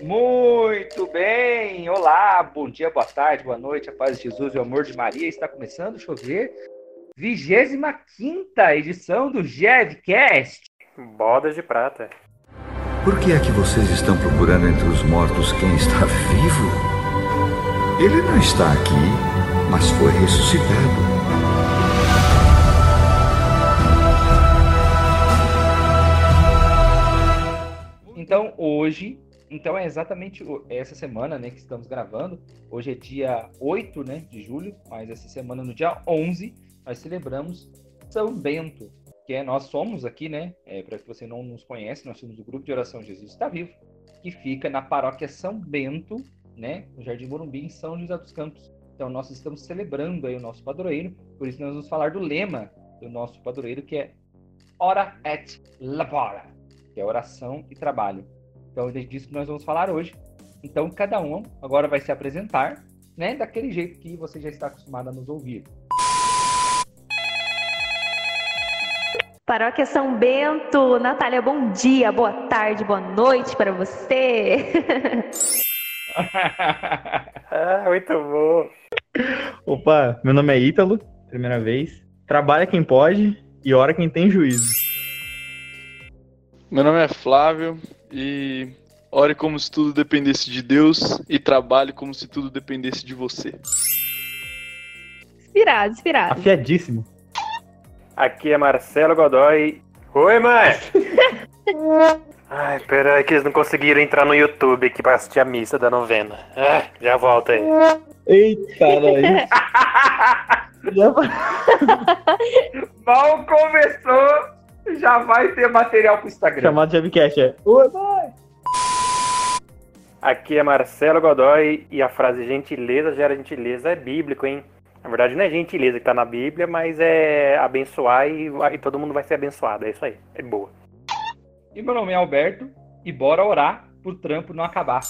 Muito bem! Olá, bom dia, boa tarde, boa noite, a paz de Jesus e o amor de Maria. Está começando a chover. 25 edição do Jevcast. Bodas de prata. Por que é que vocês estão procurando entre os mortos quem está vivo? Ele não está aqui, mas foi ressuscitado. Então, hoje, então é exatamente essa semana, né, que estamos gravando. Hoje é dia 8, né, de julho, mas essa semana no dia 11 nós celebramos São Bento, que é nós somos aqui, né, é, para que você não nos conhece, nós somos o grupo de oração Jesus está vivo, que fica na paróquia São Bento, né, no Jardim Morumbi, em São José dos Campos. Então nós estamos celebrando aí o nosso padroeiro, por isso nós vamos falar do lema do nosso padroeiro, que é Ora et Labora que é oração e trabalho. Então, é disso que nós vamos falar hoje. Então, cada um agora vai se apresentar, né, daquele jeito que você já está acostumado a nos ouvir. Paróquia São Bento, Natália, bom dia, boa tarde, boa noite para você. ah, muito bom. Opa, meu nome é Ítalo, primeira vez. Trabalha quem pode e ora quem tem juízo. Meu nome é Flávio e ore como se tudo dependesse de Deus e trabalhe como se tudo dependesse de você. Inspirado, inspirado. Afiadíssimo. Aqui é Marcelo Godoy. Oi, mãe! Ai, peraí que eles não conseguiram entrar no YouTube aqui pra assistir a missa da novena. Ah, já volta aí. Eita, aí. Mal começou já vai ter material pro Instagram. Chamado de webcast, é. Oi, mãe! Aqui é Marcelo Godoy e a frase gentileza gera gentileza é bíblico, hein? Na verdade não é gentileza que tá na Bíblia, mas é abençoar e, e todo mundo vai ser abençoado. É isso aí. É boa. E meu nome é Alberto e bora orar pro trampo não acabar.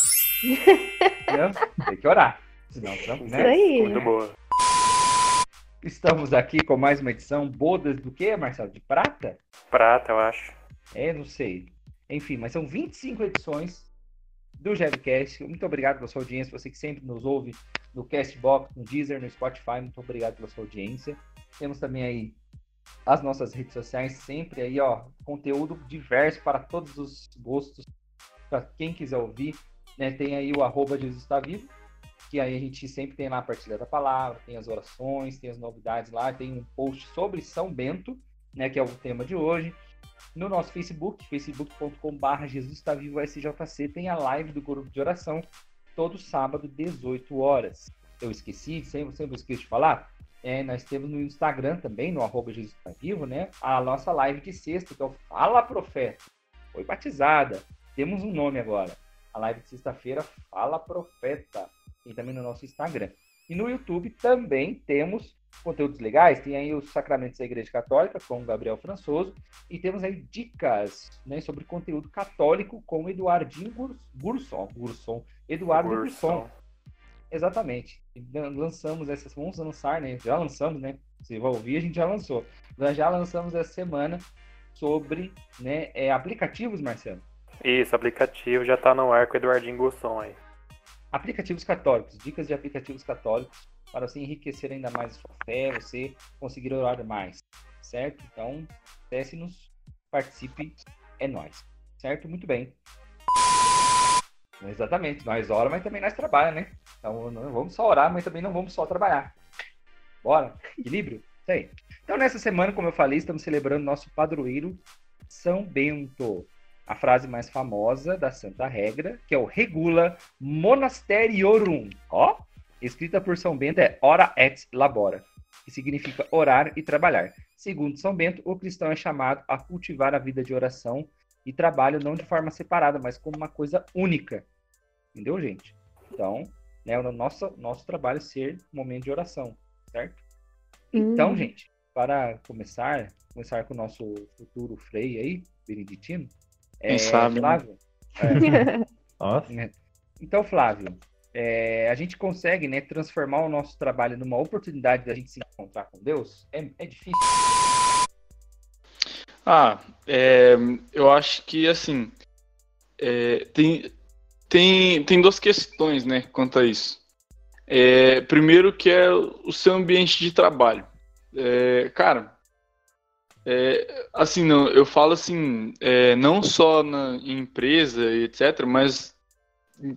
Tem que orar. Senão o trampo, né? Isso aí. Muito boa. Estamos aqui com mais uma edição bodas do que, Marcelo? De prata? Prata, eu acho. É, não sei. Enfim, mas são 25 edições do Jevcast. Muito obrigado pela sua audiência, você que sempre nos ouve no Castbox, no Deezer, no Spotify. Muito obrigado pela sua audiência. Temos também aí as nossas redes sociais, sempre aí, ó, conteúdo diverso para todos os gostos, para quem quiser ouvir. Né? Tem aí o arroba Jesus está vivo, que aí a gente sempre tem lá a partilha da palavra, tem as orações, tem as novidades lá, tem um post sobre São Bento, né, que é o tema de hoje. No nosso Facebook, facebook.com.br Jesus está vivo SJC, tem a live do grupo de oração todo sábado, 18 horas. Eu esqueci, sempre, sempre esqueço de falar. É, nós temos no Instagram também, no arroba Jesus está vivo, né? A nossa live de sexta, que é o Fala Profeta. Foi batizada. Temos um nome agora. A live de sexta-feira, Fala Profeta e também no nosso Instagram. E no YouTube também temos conteúdos legais, tem aí os sacramentos da Igreja Católica com o Gabriel Françoso e temos aí dicas né, sobre conteúdo católico com o Eduardinho Gurson, Gurson, Eduardo Gurson. Exatamente. Lançamos essa, vamos lançar, né? Já lançamos, né? Se vai ouvir, a gente já lançou. Nós já lançamos essa semana sobre né, é, aplicativos, Marcelo. Isso, aplicativo já está no ar com o Eduardinho Gurson aí. Aplicativos católicos, dicas de aplicativos católicos para você enriquecer ainda mais a sua fé, você conseguir orar mais, certo? Então, acesse-nos, participe, é nós, certo? Muito bem. Exatamente, nós oramos, mas também nós trabalhamos, né? Então, não vamos só orar, mas também não vamos só trabalhar. Bora? Equilíbrio? Isso aí. Então, nessa semana, como eu falei, estamos celebrando nosso padroeiro São Bento a frase mais famosa da Santa Regra, que é o Regula Monasteriorum. Ó, escrita por São Bento é Ora et Labora, que significa orar e trabalhar. Segundo São Bento, o cristão é chamado a cultivar a vida de oração e trabalho não de forma separada, mas como uma coisa única. Entendeu, gente? Então, né, o nosso, nosso trabalho é ser um momento de oração, certo? Hum. Então, gente, para começar, começar com o nosso futuro frei aí, Beneditino, é, sabe, né? Flávio. É, Nossa. É. Então, Flávio, é, a gente consegue né, transformar o nosso trabalho numa oportunidade da gente se encontrar com Deus? É, é difícil? Ah, é, eu acho que assim é, tem, tem, tem duas questões, né, quanto a isso. É, primeiro que é o seu ambiente de trabalho. É, cara, é, assim, não, eu falo assim, é, não só na em empresa etc, mas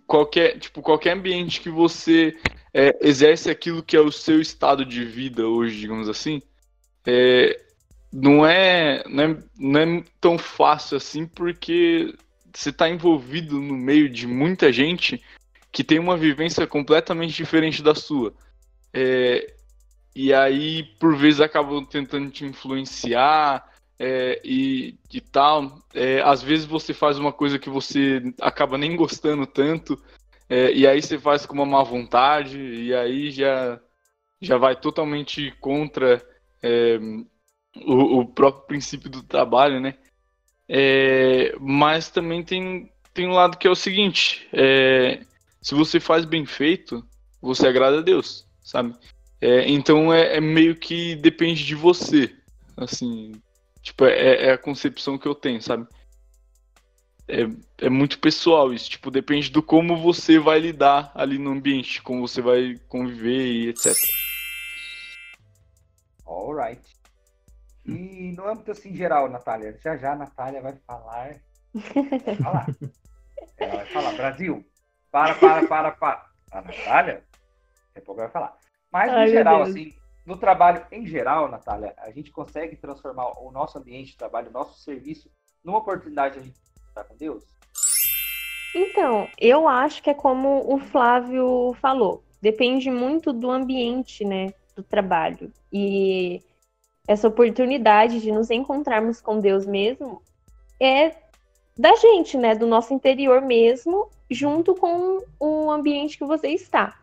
qualquer, tipo, qualquer ambiente que você é, exerce aquilo que é o seu estado de vida hoje, digamos assim, é, não, é, não, é, não é tão fácil assim, porque você está envolvido no meio de muita gente que tem uma vivência completamente diferente da sua. É, e aí, por vezes, acabam tentando te influenciar é, e, e tal. É, às vezes você faz uma coisa que você acaba nem gostando tanto, é, e aí você faz com uma má vontade, e aí já, já vai totalmente contra é, o, o, próprio princípio do trabalho, né? É, mas também tem, tem um lado que é o seguinte: é, se você faz bem feito, você agrada a Deus, sabe? É, então é, é, meio que depende de você, assim, tipo é, é, a concepção que eu tenho, sabe? É, é muito pessoal isso, tipo depende do como você vai lidar ali no ambiente, como você vai conviver e etc. Alright. E no âmbito assim geral, Natália, já já a Natália vai falar. Vai falar. Ela vai falar, Brasil, para, para, para, para. A Natália, daqui a pouco vai falar. Mas, Ai, no geral, assim, no trabalho em geral, Natália, a gente consegue transformar o nosso ambiente de trabalho, o nosso serviço, numa oportunidade de a gente estar com Deus? Então, eu acho que é como o Flávio falou. Depende muito do ambiente, né, do trabalho. E essa oportunidade de nos encontrarmos com Deus mesmo é da gente, né, do nosso interior mesmo, junto com o ambiente que você está.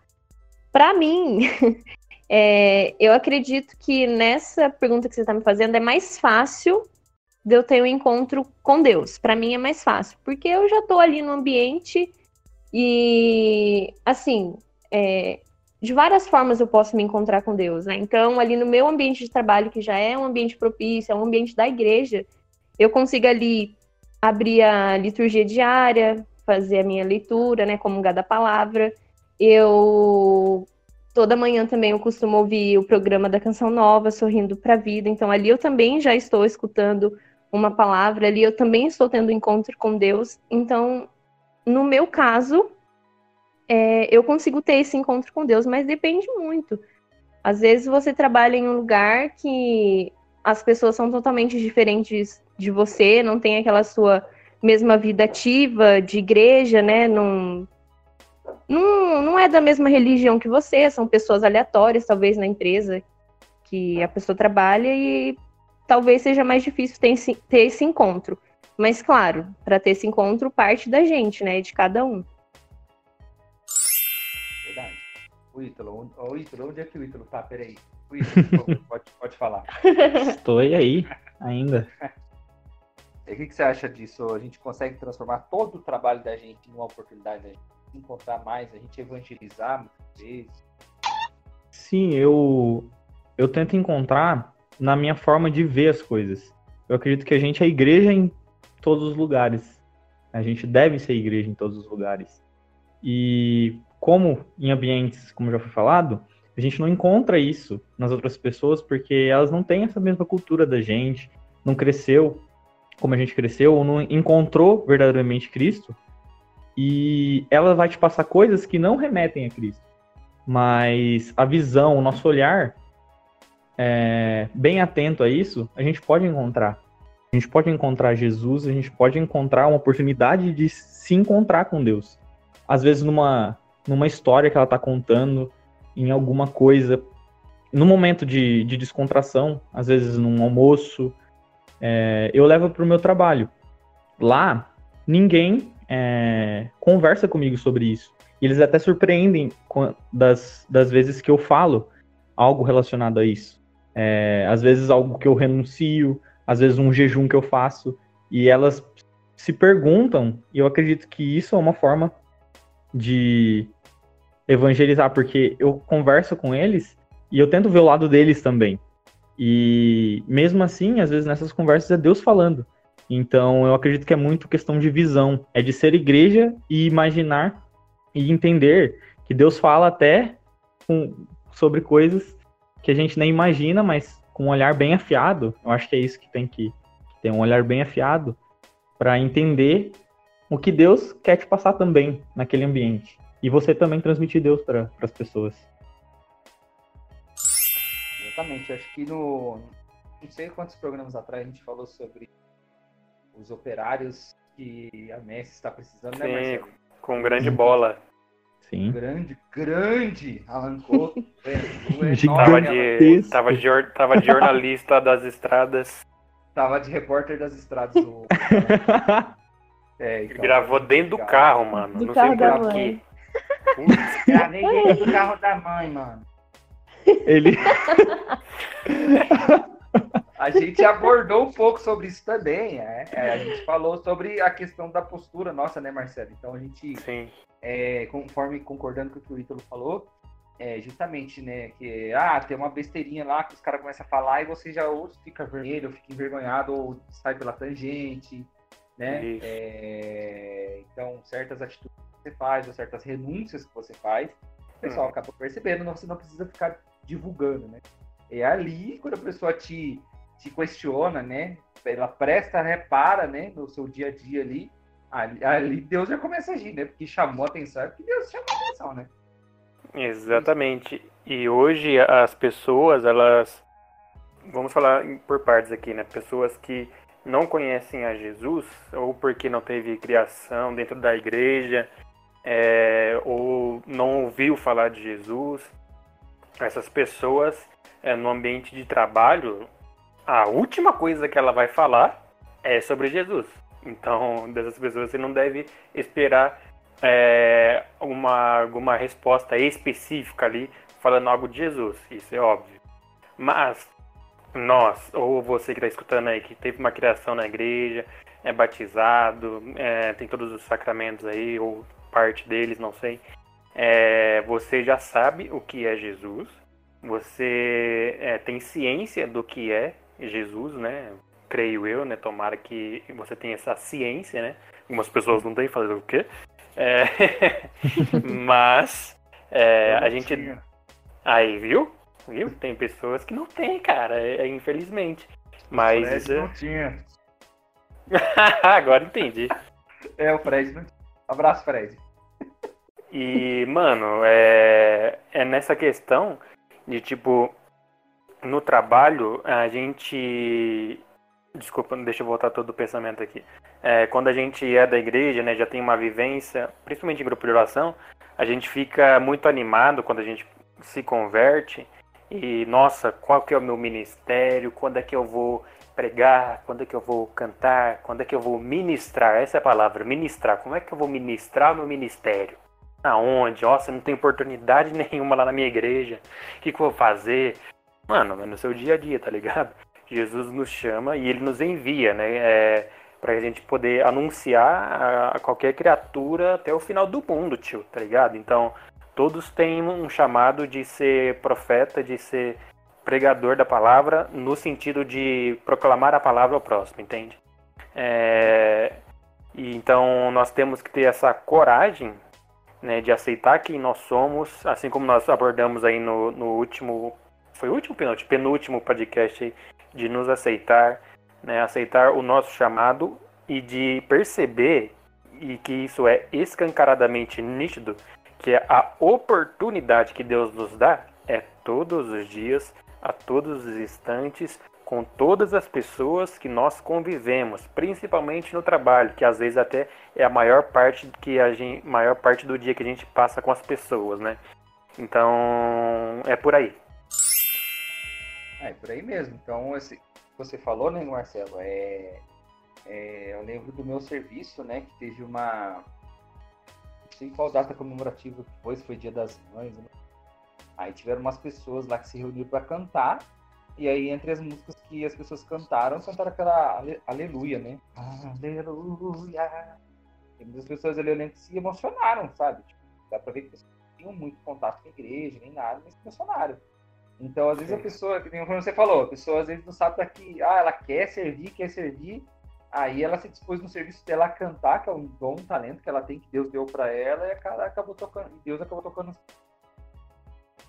Para mim, é, eu acredito que nessa pergunta que você está me fazendo é mais fácil de eu ter um encontro com Deus. Para mim é mais fácil, porque eu já estou ali no ambiente e, assim, é, de várias formas eu posso me encontrar com Deus, né? Então, ali no meu ambiente de trabalho, que já é um ambiente propício, é um ambiente da igreja, eu consigo ali abrir a liturgia diária, fazer a minha leitura, né, comungar da palavra. Eu toda manhã também eu costumo ouvir o programa da Canção Nova, Sorrindo para a Vida. Então ali eu também já estou escutando uma palavra, ali eu também estou tendo encontro com Deus. Então, no meu caso, é, eu consigo ter esse encontro com Deus, mas depende muito. Às vezes você trabalha em um lugar que as pessoas são totalmente diferentes de você, não tem aquela sua mesma vida ativa de igreja, né? Não, não, não é da mesma religião que você, são pessoas aleatórias, talvez, na empresa que a pessoa trabalha e talvez seja mais difícil ter esse, ter esse encontro. Mas, claro, para ter esse encontro, parte da gente, né? De cada um. Verdade. O Ítalo, o Ítalo, onde é que o Ítalo tá? Peraí. O Ítalo, pode, pode falar. Estou aí, ainda. E o que, que, você acha disso? A gente consegue transformar todo o trabalho da gente numa oportunidade da gente encontrar mais, a gente evangelizar muitas vezes? Sim, eu, eu tento encontrar na minha forma de ver as coisas. Eu acredito que a gente é igreja em todos os lugares. A gente deve ser igreja em todos os lugares. E como em ambientes, como já foi falado, a gente não encontra isso nas outras pessoas porque elas não têm essa mesma cultura da gente, não cresceu como a gente cresceu, ou não encontrou verdadeiramente Cristo, e ela vai te passar coisas que não remetem a Cristo. Mas a visão, o nosso olhar, é, bem atento a isso, a gente pode encontrar. A gente pode encontrar Jesus, a gente pode encontrar uma oportunidade de se encontrar com Deus. Às vezes numa, numa história que ela está contando, em alguma coisa, no momento de, de descontração, às vezes num almoço, é, eu levo para o meu trabalho. Lá, ninguém é, conversa comigo sobre isso. E eles até surpreendem das, das vezes que eu falo algo relacionado a isso. É, às vezes algo que eu renuncio, às vezes um jejum que eu faço, e elas se perguntam, e eu acredito que isso é uma forma de evangelizar, porque eu converso com eles e eu tento ver o lado deles também. E mesmo assim, às vezes nessas conversas é Deus falando. Então, eu acredito que é muito questão de visão, é de ser igreja e imaginar e entender que Deus fala até com, sobre coisas que a gente nem imagina, mas com um olhar bem afiado. Eu acho que é isso que tem que ter um olhar bem afiado para entender o que Deus quer te passar também naquele ambiente. E você também transmitir Deus para as pessoas. Exatamente. Acho que no. Não sei quantos programas atrás a gente falou sobre os operários que a Messi está precisando, né, Sim, Marcelo? com grande bola. Sim. Grande, grande, arrancou. Tava de, tava, de, tava de jornalista das estradas. Tava de repórter das estradas. Do... É, então, Gravou dentro do carro, mano. Do Não carro sei por. Putz, Gravei dentro do carro da mãe, mano. Ele. A gente abordou um pouco sobre isso também. É, É, a gente falou sobre a questão da postura nossa, né, Marcelo? Então a gente, Sim. é, conforme concordando com o que o Ítalo falou, é justamente, né, que ah, tem uma besteirinha lá que os caras começam a falar e você já ou fica vermelho, ou fica envergonhado, ou sai pela tangente, né? É, então, certas atitudes que você faz, ou certas renúncias que você faz, o pessoal acaba percebendo, não- você não precisa ficar divulgando, né? É ali, quando a pessoa te, te questiona, né? Ela presta, repara, né? No seu dia a dia ali, ali, ali Deus já começa a agir, né? Porque chamou a atenção, é porque Deus chamou a atenção, né? Exatamente. E hoje as pessoas, elas. Vamos falar por partes aqui, né? Pessoas que não conhecem a Jesus, ou porque não teve criação dentro da igreja, é, ou não ouviu falar de Jesus. Essas pessoas, é, no ambiente de trabalho, a última coisa que ela vai falar é sobre Jesus. Então, dessas pessoas você não deve esperar é, uma, alguma resposta específica ali falando algo de Jesus, isso é óbvio. Mas nós, ou você que está escutando aí, que teve uma criação na igreja, é batizado, é, tem todos os sacramentos aí, ou parte deles, não sei. É, você já sabe o que é Jesus, você é, tem ciência do que é Jesus, né? Creio eu, né? Tomara que você tenha essa ciência, né? Algumas pessoas não têm, fazer o quê? É, mas é, a gente. Tinha. Aí, viu? Viu? Tem pessoas que não tem, cara, é, é, infelizmente. Mas. Fred isso é- não tinha. Agora entendi. É, o Fred não. Abraço, Fred. E, mano, é, é nessa questão de tipo, no trabalho, a gente. Desculpa, deixa eu voltar todo o pensamento aqui. É, quando a gente é da igreja, né, já tem uma vivência, principalmente em grupo de oração, a gente fica muito animado quando a gente se converte. E, nossa, qual que é o meu ministério? Quando é que eu vou pregar? Quando é que eu vou cantar? Quando é que eu vou ministrar? Essa é a palavra, ministrar. Como é que eu vou ministrar o meu ministério? Aonde? Nossa, não tem oportunidade nenhuma lá na minha igreja. O que, que eu vou fazer? Mano, no seu dia a dia, tá ligado? Jesus nos chama e ele nos envia, né? É, pra gente poder anunciar a, a qualquer criatura até o final do mundo, tio, tá ligado? Então, todos têm um chamado de ser profeta, de ser pregador da palavra, no sentido de proclamar a palavra ao próximo, entende? É, e então, nós temos que ter essa coragem né, de aceitar quem nós somos, assim como nós abordamos aí no, no último, foi o último penúltimo, penúltimo podcast de nos aceitar, né, aceitar o nosso chamado e de perceber e que isso é escancaradamente nítido, que é a oportunidade que Deus nos dá é todos os dias, a todos os instantes, com todas as pessoas que nós convivemos, principalmente no trabalho, que às vezes até é a maior parte que a gente, maior parte do dia que a gente passa com as pessoas, né? Então, é por aí. É, por aí mesmo. Então, esse, você falou, né, Marcelo? É, é, eu lembro do meu serviço, né, que teve uma. Não sei qual data comemorativa que foi, foi Dia das Mães. Né? Aí tiveram umas pessoas lá que se reuniram para cantar. E aí, entre as músicas que as pessoas cantaram, cantaram aquela ale- Aleluia, né? Aleluia. E muitas pessoas ali eu lembro que se emocionaram, sabe? Tipo, dá pra ver que pessoas não tinham muito contato com a igreja, nem nada, mas se emocionaram. Então, às vezes a Sim. pessoa, que nem você falou, a pessoa às vezes não sabe daqui, ah, ela quer servir, quer servir, Aí ela se dispôs no serviço dela a cantar, que é um dom, um talento que ela tem, que Deus deu para ela, e a cara acabou tocando, Deus acabou tocando.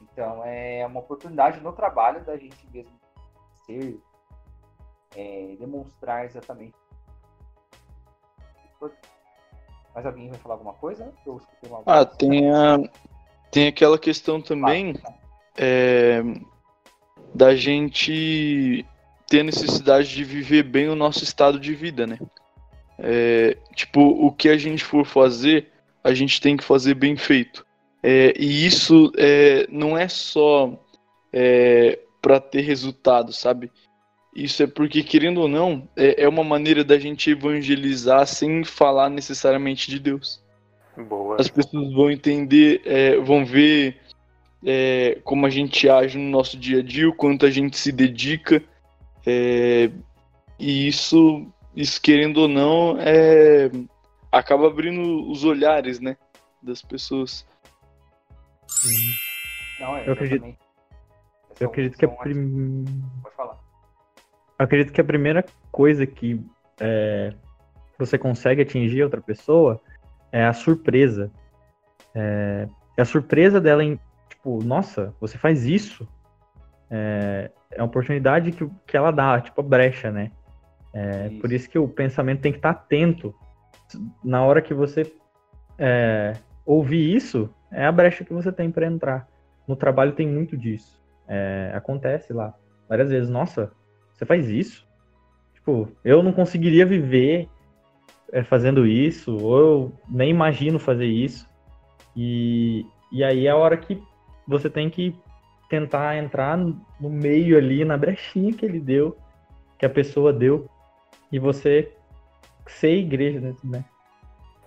Então é uma oportunidade no trabalho da gente mesmo ser, é, demonstrar exatamente. Mas alguém vai falar alguma coisa? Eu uma ah, tem, a, tem aquela questão também é, da gente ter a necessidade de viver bem o nosso estado de vida, né? É, tipo, o que a gente for fazer, a gente tem que fazer bem feito. É, e isso é, não é só é, para ter resultado, sabe? Isso é porque, querendo ou não, é, é, uma maneira da gente evangelizar sem falar necessariamente de Deus. Boa. As pessoas vão entender, é, vão ver é, como a gente age no nosso dia a dia, o quanto a gente se dedica é, e isso, isso, querendo ou não, é, acaba abrindo os olhares, né, das pessoas. Sim. Não, é, eu acredito. Eu acredito que a prim... Pode falar. Eu acredito que a primeira coisa que é, você consegue atingir outra pessoa é a surpresa. É, é a surpresa dela em, tipo, nossa, você faz isso? É, é uma oportunidade que, que ela dá, tipo a brecha, né? É, isso. Por isso que o pensamento tem que estar atento. Na hora que você é, ouvir isso, é a brecha que você tem para entrar. No trabalho tem muito disso. É, acontece lá várias vezes. Nossa, você faz isso? Tipo, eu não conseguiria viver é, fazendo isso, ou eu nem imagino fazer isso. E, e aí é a hora que você tem que tentar entrar no meio ali, na brechinha que ele deu, que a pessoa deu, e você ser igreja, né?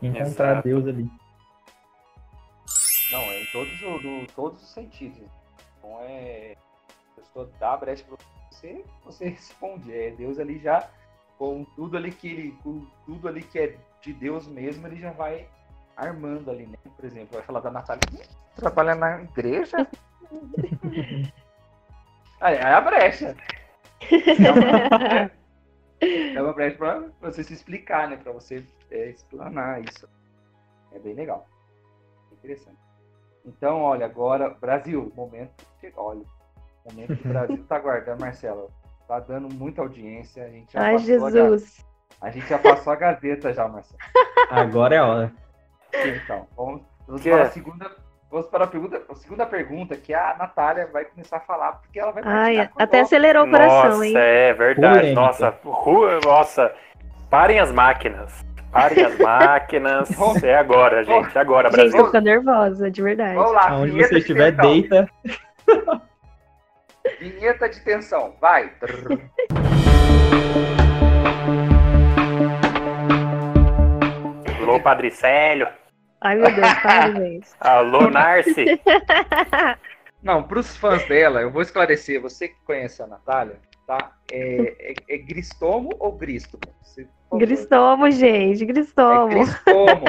Encontrar Exato. Deus ali. Não, é em todos, do, todos os sentidos. Então é. A pessoa dá a brecha pra você, você responde. É Deus ali já, com tudo ali que ele. Com tudo ali que é de Deus mesmo, ele já vai armando ali, né? Por exemplo, vai falar da Natália. Trabalha na igreja? Aí é a brecha. É uma, brecha para você se explicar, né? Para você é, explanar isso. É bem legal. Interessante. Então, olha, agora, Brasil, momento. Olha, momento que o Brasil tá aguardando, Marcelo. Tá dando muita audiência. A gente já Ai, Jesus. A, a, gente já passou a gazeta já, Marcelo. Agora é a hora. Então, vamos, vamos para a segunda Vamos para a, pergunta, a segunda pergunta, que a Natália vai começar a falar, porque ela vai Ai, até acelerou o coração, nossa, hein? é verdade. Nossa, nossa, parem as máquinas. Parem as máquinas. é agora, gente. Agora, Brasil. Gente, tô ficando nervosa, de verdade. Vamos lá, Onde você estiver, de deita. Vinheta de tensão, vai. Alô, Padre Célio. Ai, meu Deus, parabéns. Alô, Narci. Não, para os fãs dela, eu vou esclarecer. Você que conhece a Natália, tá? É, é, é Gristomo ou Gristomo? Gristomo, gente, Gristomo. É Gristomo.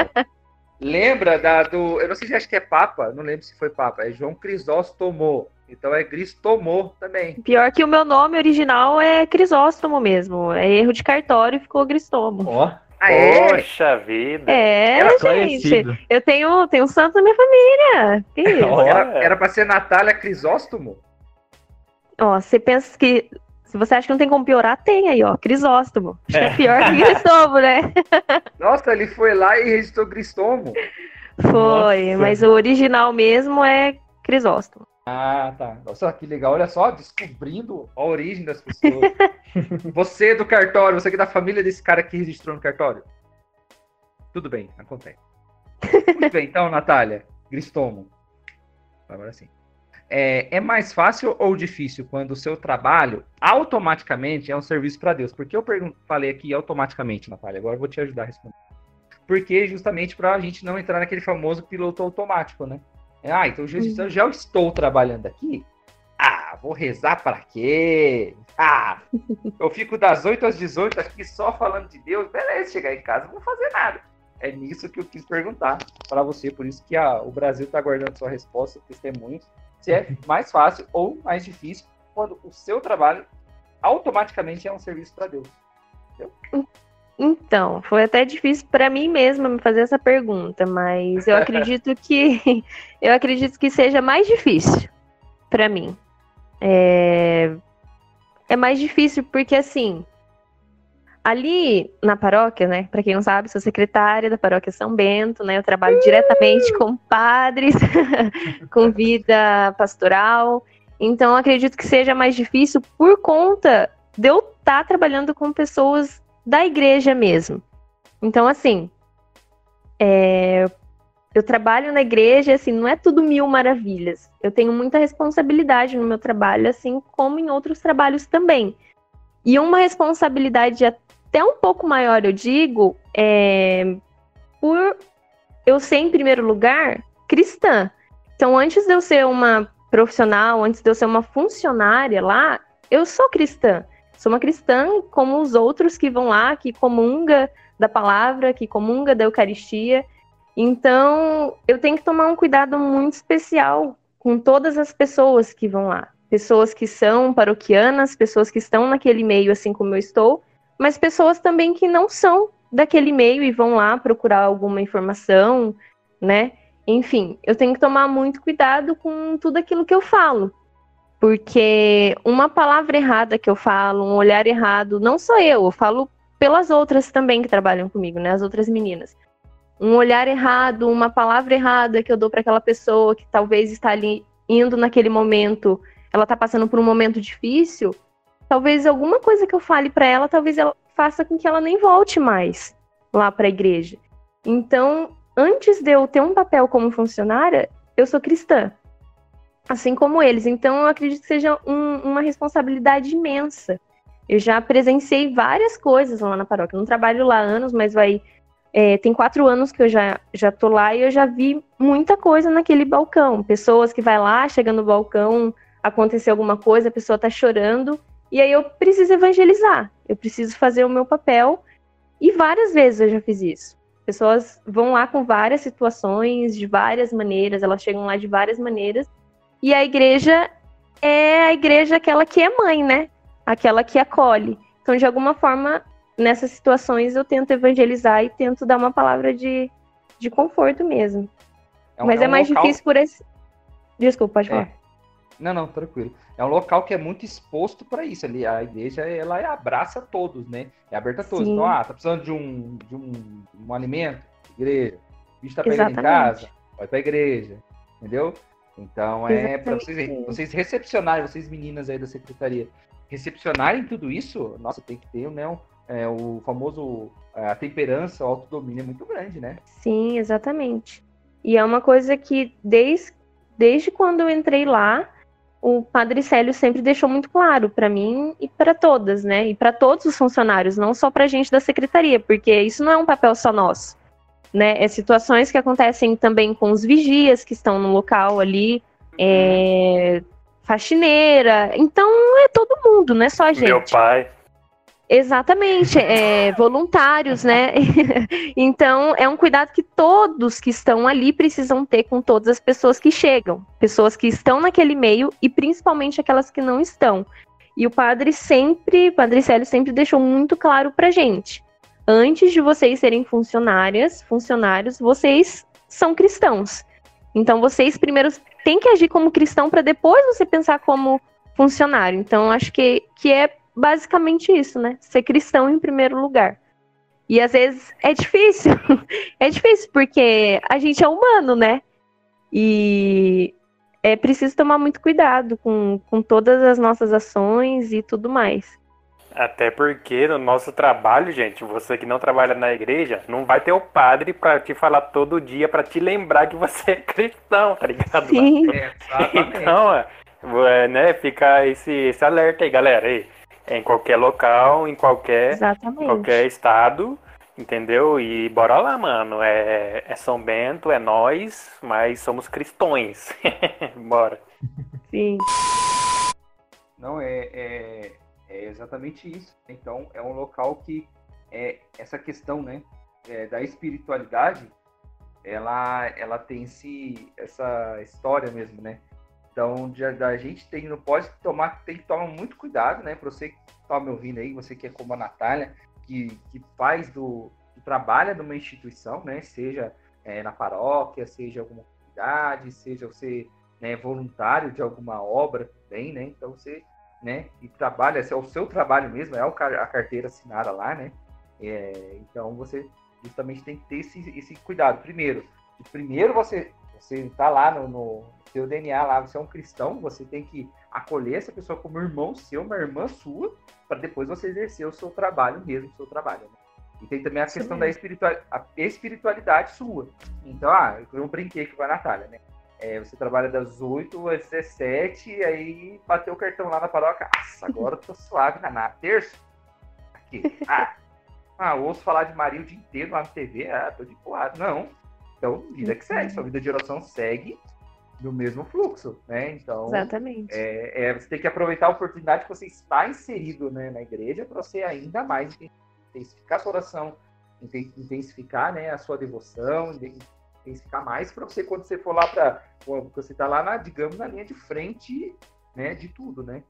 Lembra da, do. Eu não sei se acho que é Papa, não lembro se foi Papa, é João Crisóstomo. Então é Gristomo também. Pior que o meu nome original é Crisóstomo mesmo. É erro de cartório e ficou Gristomo. Ó. Oh. Ah, é? Poxa vida. É, era gente. Eu tenho, tenho um santo na minha família. Que isso? Era, era pra ser Natália Crisóstomo? Ó, você pensa que. Se você acha que não tem como piorar, tem aí, ó. Crisóstomo. Acho é. que é pior que Cristóvão, né? Nossa, ele foi lá e registrou Cristóvão. Foi, Nossa. mas o original mesmo é Crisóstomo. Ah, tá. Nossa, que legal. Olha só, descobrindo a origem das pessoas. você do cartório, você que é da família desse cara que registrou no cartório. Tudo bem, acontece. Muito bem, então, Natália, Gristomo. Agora sim. É, é, mais fácil ou difícil quando o seu trabalho automaticamente é um serviço para Deus? Porque eu falei aqui automaticamente, Natália. Agora eu vou te ajudar a responder. Porque justamente para a gente não entrar naquele famoso piloto automático, né? Ah, então eu já estou trabalhando aqui. Ah, vou rezar para quê? Ah, eu fico das 8 às 18 aqui só falando de Deus. Beleza, chegar em casa não vou fazer nada. É nisso que eu quis perguntar para você, por isso que o Brasil está aguardando sua resposta, testemunhos, se é mais fácil ou mais difícil quando o seu trabalho automaticamente é um serviço para Deus. Entendeu? Então, foi até difícil para mim mesma me fazer essa pergunta, mas eu acredito que eu acredito que seja mais difícil para mim. É... é mais difícil porque assim, ali na paróquia, né? Para quem não sabe, sou secretária da paróquia São Bento, né? Eu trabalho diretamente com padres, com vida pastoral. Então, acredito que seja mais difícil por conta de eu estar tá trabalhando com pessoas da igreja mesmo. Então, assim, é, eu trabalho na igreja, assim, não é tudo mil maravilhas. Eu tenho muita responsabilidade no meu trabalho, assim como em outros trabalhos também. E uma responsabilidade até um pouco maior, eu digo, é por eu ser, em primeiro lugar, cristã. Então, antes de eu ser uma profissional, antes de eu ser uma funcionária lá, eu sou cristã. Sou uma cristã como os outros que vão lá, que comunga da palavra, que comunga da Eucaristia. Então, eu tenho que tomar um cuidado muito especial com todas as pessoas que vão lá. Pessoas que são paroquianas, pessoas que estão naquele meio assim como eu estou, mas pessoas também que não são daquele meio e vão lá procurar alguma informação, né? Enfim, eu tenho que tomar muito cuidado com tudo aquilo que eu falo, porque uma palavra errada que eu falo, um olhar errado, não sou eu, eu falo pelas outras também que trabalham comigo, né? As outras meninas. Um olhar errado, uma palavra errada que eu dou para aquela pessoa que talvez está ali indo naquele momento, ela está passando por um momento difícil, talvez alguma coisa que eu fale para ela, talvez ela faça com que ela nem volte mais lá para a igreja. Então, antes de eu ter um papel como funcionária, eu sou cristã assim como eles. Então, eu acredito que seja um, uma responsabilidade imensa. Eu já presenciei várias coisas lá na paróquia. Não trabalho lá anos, mas vai. É, tem quatro anos que eu já, já tô lá e eu já vi muita coisa naquele balcão. Pessoas que vai lá, chega no balcão, aconteceu alguma coisa, a pessoa tá chorando, e aí eu preciso evangelizar. Eu preciso fazer o meu papel. E várias vezes eu já fiz isso. Pessoas vão lá com várias situações, de várias maneiras, elas chegam lá de várias maneiras, e a igreja é a igreja aquela que é mãe, né? Aquela que acolhe. Então, de alguma forma, nessas situações, eu tento evangelizar e tento dar uma palavra de, de conforto mesmo. É um, Mas é, é um mais local... difícil por esse. Desculpa, pode é. falar. Não, não, tranquilo. É um local que é muito exposto para isso. Ali, a igreja ela abraça todos, né? É aberta a todos. Sim. Então, ah, tá precisando de um, de um, um alimento? Igreja. O bicho tá pegando em casa? Vai pra igreja. Entendeu? Então é para vocês, vocês recepcionarem, vocês meninas aí da secretaria, recepcionarem tudo isso, nossa, tem que ter né, um, é, o famoso é, a temperança, o autodomínio é muito grande, né? Sim, exatamente. E é uma coisa que desde, desde quando eu entrei lá, o Padre Célio sempre deixou muito claro para mim e para todas, né? E para todos os funcionários, não só para gente da secretaria, porque isso não é um papel só nosso né? É situações que acontecem também com os vigias que estão no local ali, é, faxineira. Então é todo mundo, não é só a gente. Meu pai. Exatamente, é, voluntários, né? então é um cuidado que todos que estão ali precisam ter com todas as pessoas que chegam, pessoas que estão naquele meio e principalmente aquelas que não estão. E o padre sempre, o padre Célio sempre deixou muito claro pra gente antes de vocês serem funcionárias, funcionários, vocês são cristãos. Então vocês primeiro têm que agir como cristão para depois você pensar como funcionário. Então acho que, que é basicamente isso, né? Ser cristão em primeiro lugar. E às vezes é difícil. é difícil porque a gente é humano, né? E é preciso tomar muito cuidado com, com todas as nossas ações e tudo mais. Até porque no nosso trabalho, gente, você que não trabalha na igreja, não vai ter o padre para te falar todo dia, para te lembrar que você é cristão, tá ligado? Sim. É, então, é, né, fica esse, esse alerta aí, galera. Aí, em qualquer local, em qualquer, qualquer estado, entendeu? E bora lá, mano. É, é São Bento, é nós, mas somos cristões. bora. Sim. Não, é, é é exatamente isso. Então, é um local que é essa questão, né, é, da espiritualidade, ela, ela tem esse, essa história mesmo, né? Então, de, a gente tem, não pode tomar, tem que tomar muito cuidado, né? Para você que está me ouvindo aí, você que é como a Natália, que, que faz do. que trabalha numa instituição, né? Seja é, na paróquia, seja alguma comunidade, seja você né, voluntário de alguma obra também, né? Então você né, e trabalha, é o seu trabalho mesmo, é a carteira assinada lá, né? É, então você justamente tem que ter esse, esse cuidado. Primeiro, primeiro você você está lá no, no, seu DNA lá, você é um cristão, você tem que acolher essa pessoa como irmão seu, uma irmã sua, para depois você exercer o seu trabalho mesmo, o seu trabalho. Né? E tem também a Isso questão da espiritual, a espiritualidade sua. Então, ah, eu brinquei com a Natália, né? É, você trabalha das 8 às 17, aí bateu o cartão lá na paróquia. Nossa, agora eu tô suave na, na terça. Aqui. Ah, ah, ouço falar de Maria o dia inteiro lá na TV. Ah, tô de boa. Não. Então, vida que segue. Sua vida de oração segue no mesmo fluxo, né? Então, Exatamente. É, é, você tem que aproveitar a oportunidade que você está inserido né, na igreja para você ainda mais intensificar a sua oração, intensificar né, a sua devoção, intensificar mais para você quando você for lá para você está lá na, digamos, na linha de frente, né, de tudo, né?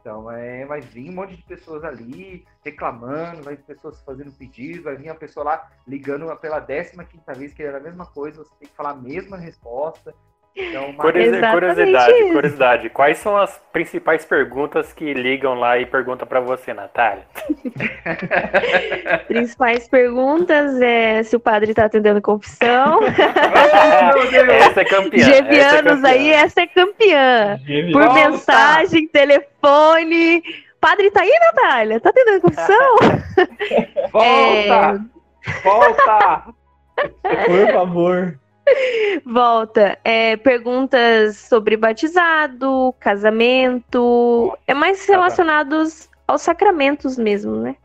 Então, é, vai vir um monte de pessoas ali reclamando, vai pessoas fazendo pedido, vai vir uma pessoa lá ligando pela décima quinta vez era a mesma coisa, você tem que falar a mesma resposta. Então. Curiosidade, curiosidade. Quais são as principais perguntas que ligam lá e perguntam para você, Natália? principais perguntas é se o padre está atendendo confissão. essa é campeã. Gevianos é aí, essa é campeã. Por Volta. mensagem, telefone. Padre tá aí, Natália? Tá atendendo confissão? Volta! É... Volta! Por favor. Volta. É, perguntas sobre batizado, casamento. É mais relacionados aos sacramentos mesmo, né?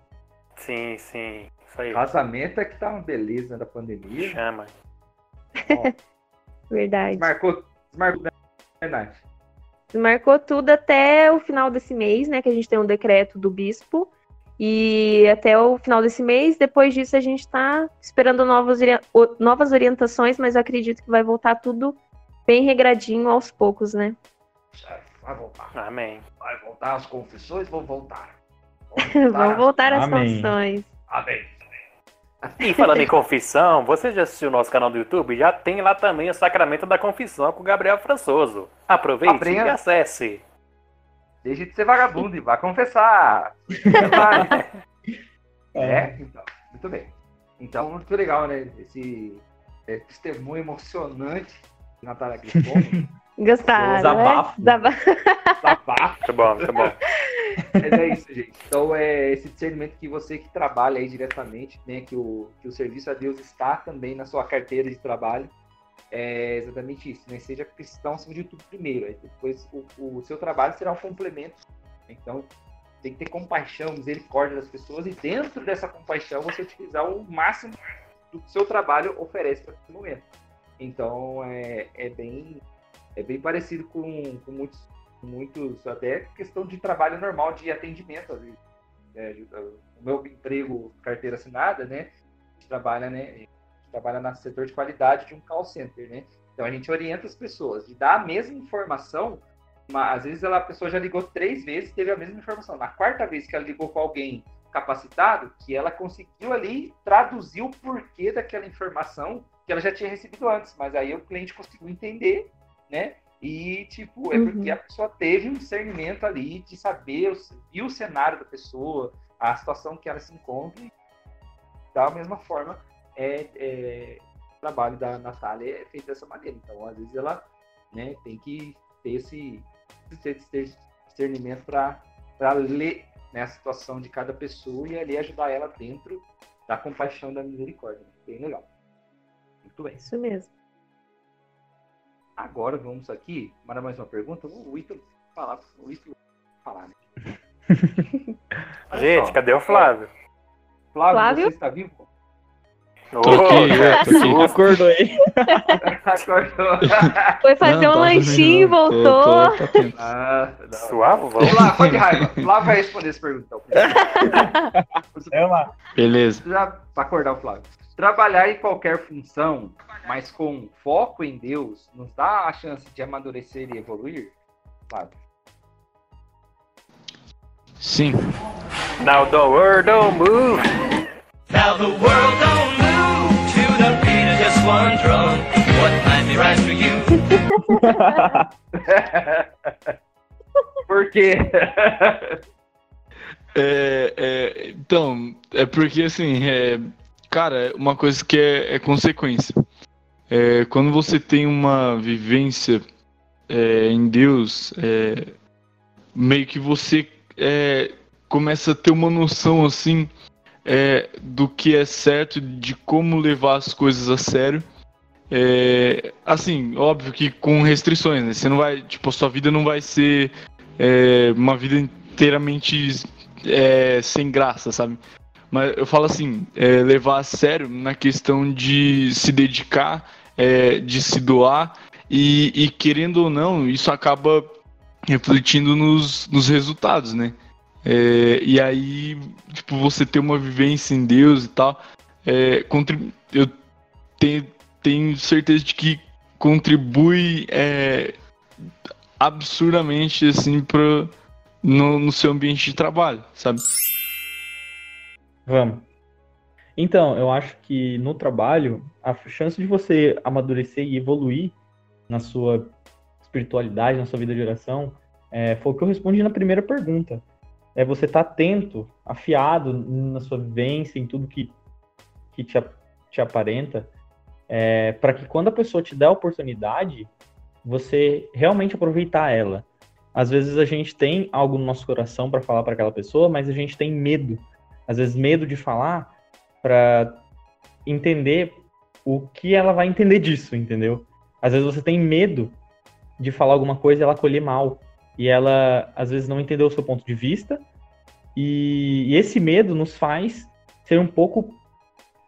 Sim, sim. Isso aí. Casamento é que tá uma beleza da pandemia. Chama. Verdade. Marcou, marcou, verdade. Marcou tudo até o final desse mês, né? Que a gente tem um decreto do bispo e até o final desse mês, depois disso, a gente está esperando novas, novas orientações, mas eu acredito que vai voltar tudo bem regradinho aos poucos, né? Vai voltar. Amém. Vai voltar as confissões, vão voltar. Vão voltar, as confissões. Amém. E falando em confissão, você já assistiu o nosso canal do YouTube? Já tem lá também o Sacramento da Confissão com o Gabriel Françoso. Aproveite e acesse. Deixe de ser vagabundo e vá confessar. é. é, então, muito bem. Então, muito legal, né? Esse é, testemunho emocionante de Natália Grifon. Gostaram, Desabafo. Né? Desabafo. Muito bom, muito bom. Mas é isso, gente. Então, é esse discernimento que você que trabalha aí diretamente, né? Que o, que o serviço a Deus está também na sua carteira de trabalho é exatamente isso, né? Seja cristão acima de tudo primeiro, aí depois o, o seu trabalho será um complemento. Então, tem que ter compaixão, misericórdia das pessoas e dentro dessa compaixão você utilizar o máximo do que o seu trabalho oferece para esse momento. Então, é, é, bem, é bem parecido com, com muitos, muitos, até questão de trabalho normal, de atendimento, às vezes. É, o meu emprego, carteira assinada, né? Trabalha, né? Trabalha no setor de qualidade de um call center, né? Então a gente orienta as pessoas de dar a mesma informação, mas às vezes ela, a pessoa já ligou três vezes teve a mesma informação. Na quarta vez que ela ligou com alguém capacitado, que ela conseguiu ali traduzir o porquê daquela informação que ela já tinha recebido antes, mas aí o cliente conseguiu entender, né? E, tipo, é porque uhum. a pessoa teve um discernimento ali de saber, viu o cenário da pessoa, a situação que ela se encontra, da mesma forma é, é, o trabalho da Natália é feito dessa maneira. Então, às vezes, ela né, tem que ter esse, esse discernimento para ler né, a situação de cada pessoa e ali ajudar ela dentro da compaixão da misericórdia. Bem legal. Muito bem. Isso mesmo. Agora vamos aqui para mais uma pergunta. O Ítalo falar, o Ítalo falar, né? Gente, cadê o Flávio? Flávio, Flávio, você está vivo? Tô aqui, é, tô aqui. Acordou aí. Acordou. Foi fazer não, um lanchinho e voltou. Tô, tô, tô ah, Suave, vamos lá, pode raiva. Flávio vai responder essa pergunta. É lá. Beleza. Já para acordar o Flávio. Trabalhar em qualquer função, mas com foco em Deus, nos dá a chance de amadurecer e evoluir? Flávio. Sim. Now the world don't move. Now the world don't one. What might be right for you? Por quê? É, é, então, é porque assim, é, cara, uma coisa que é, é consequência. É, quando você tem uma vivência é, em Deus, é, meio que você é, começa a ter uma noção assim é, do que é certo, de como levar as coisas a sério. É, assim, óbvio que com restrições, né? Você não vai, tipo, a sua vida não vai ser é, uma vida inteiramente é, sem graça, sabe? Mas eu falo assim, é, levar a sério na questão de se dedicar, é, de se doar e, e, querendo ou não, isso acaba refletindo nos, nos resultados, né? É, e aí, tipo, você ter uma vivência em Deus e tal, é, eu tenho, tenho certeza de que contribui é, absurdamente, assim, pra, no, no seu ambiente de trabalho, sabe? Vamos. Então, eu acho que no trabalho, a chance de você amadurecer e evoluir na sua espiritualidade, na sua vida de oração, é, foi o que eu respondi na primeira pergunta. É você estar tá atento, afiado na sua vivência, em tudo que, que te, te aparenta, é, para que quando a pessoa te der a oportunidade, você realmente aproveitar ela. Às vezes a gente tem algo no nosso coração para falar para aquela pessoa, mas a gente tem medo. Às vezes medo de falar para entender o que ela vai entender disso, entendeu? Às vezes você tem medo de falar alguma coisa e ela acolher mal. E ela, às vezes, não entendeu o seu ponto de vista. E, e esse medo nos faz ser um pouco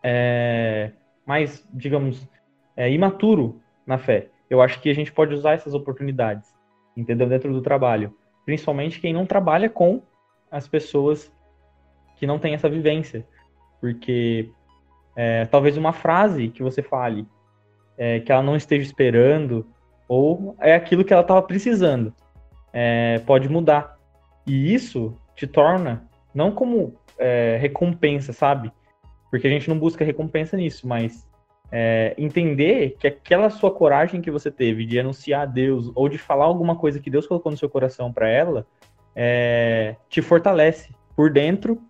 é, mais, digamos, é, imaturo na fé. Eu acho que a gente pode usar essas oportunidades entendeu? Dentro do trabalho. Principalmente quem não trabalha com as pessoas que não têm essa vivência. Porque é, talvez uma frase que você fale é, que ela não esteja esperando, ou é aquilo que ela estava precisando, é, pode mudar. E isso te torna, não como é, recompensa, sabe? Porque a gente não busca recompensa nisso, mas é, entender que aquela sua coragem que você teve de anunciar a Deus ou de falar alguma coisa que Deus colocou no seu coração para ela é, te fortalece por dentro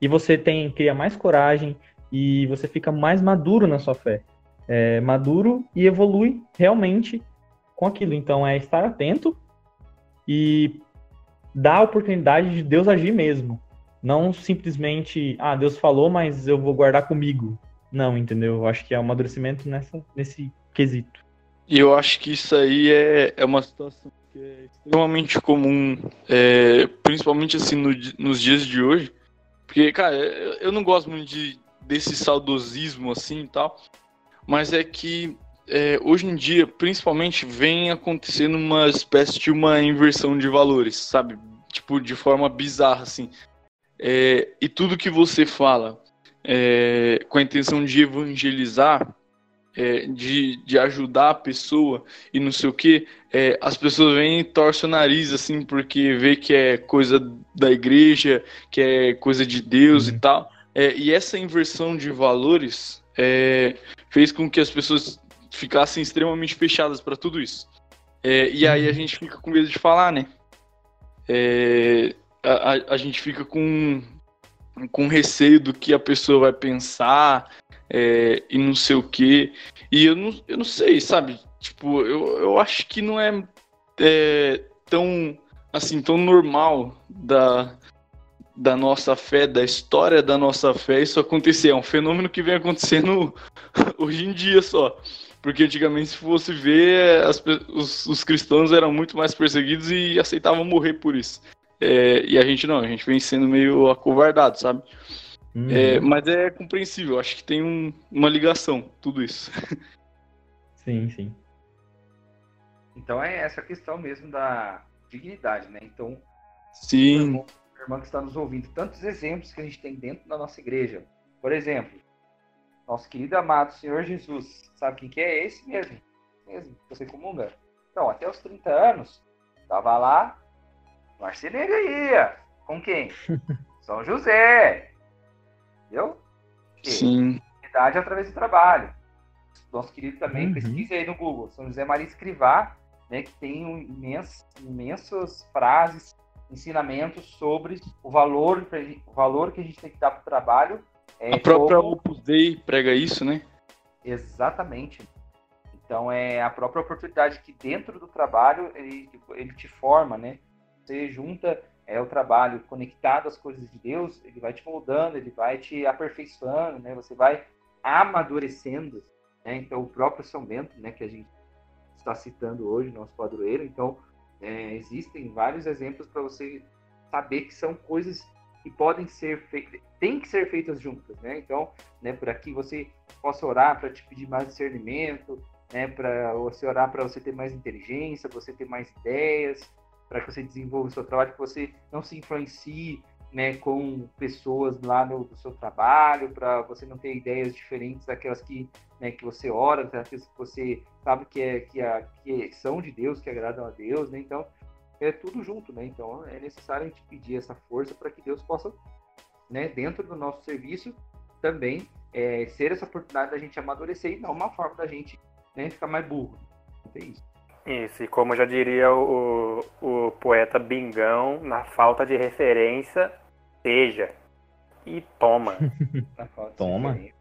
e você tem cria mais coragem e você fica mais maduro na sua fé, é, maduro e evolui realmente com aquilo. Então é estar atento e dar a oportunidade de Deus agir mesmo, não simplesmente ah Deus falou, mas eu vou guardar comigo não, entendeu? Eu acho que é um amadurecimento nessa, nesse quesito. E eu acho que isso aí é, é uma situação que é extremamente comum, é, principalmente assim no, nos dias de hoje. Porque, cara, eu, eu não gosto muito de, desse saudosismo assim e tal, mas é que é, hoje em dia, principalmente, vem acontecendo uma espécie de uma inversão de valores, sabe? Tipo, de forma bizarra, assim. É, e tudo que você fala é, com a intenção de evangelizar, é, de, de ajudar a pessoa e não sei o que, é, as pessoas vêm e torcem o nariz, assim, porque vê que é coisa da igreja, que é coisa de Deus uhum. e tal. É, e essa inversão de valores fez com que as pessoas ficassem extremamente fechadas para tudo isso. É, e aí a gente fica com medo de falar, né? A, a, a gente fica com com receio do que a pessoa vai pensar é, e não sei o que. E eu não, eu não sei, sabe? Tipo, eu, eu acho que não é, é tão assim tão normal da, da nossa fé, da história da nossa fé, isso acontecer. É um fenômeno que vem acontecendo hoje em dia só. Porque antigamente, se fosse ver, as, os, os cristãos eram muito mais perseguidos e aceitavam morrer por isso. É, e a gente não, a gente vem sendo meio acovardado, sabe? Uhum. É, mas é compreensível, acho que tem um, uma ligação, tudo isso. Sim, sim. Então é essa questão mesmo da dignidade, né? Então, sim. Irmão, o irmão que está nos ouvindo, tantos exemplos que a gente tem dentro da nossa igreja. Por exemplo, nosso querido amado Senhor Jesus, sabe quem que é? Esse mesmo, mesmo, você comunga. Então, até os 30 anos, estava lá Marceneiro ia. com quem? São José. Entendeu? Que? Sim. Idade através do trabalho. Nosso querido também, Uhum. pesquisa aí no Google. São José Maria Escrivá, né, que tem um imens, imensas frases, ensinamentos sobre o valor, o valor que a gente tem que dar para o trabalho. É, A própria como- Opus Dei prega isso, né? Exatamente. Então é a própria oportunidade que dentro do trabalho ele, ele te forma, né? Você junta é, o trabalho conectado às coisas de Deus, ele vai te moldando, ele vai te aperfeiçoando, né? Você vai amadurecendo, né? Então o próprio São Bento, né? Que a gente está citando hoje, nosso padroeiro. Então é, existem vários exemplos para você saber que são coisas que podem ser feitas, tem que ser feitas juntas, né? Então, né? Por aqui você possa orar para te pedir mais discernimento, né, para você orar para você ter mais inteligência, você ter mais ideias, para que você desenvolva o seu trabalho, que você não se influencie, né, com pessoas lá no, do seu trabalho, para você não ter ideias diferentes daquelas que, né, que você ora, daquelas que você sabe que é que, a, que são de Deus, que agradam a Deus, né? Então é tudo junto, né? Então é necessário a gente pedir essa força para que Deus possa, né, dentro do nosso serviço também é, ser essa oportunidade da gente amadurecer e não uma forma da gente né, ficar mais burro. Tem isso. Isso, e como já diria o, o poeta Bingão, na falta de referência, seja. E toma. Toma. referência.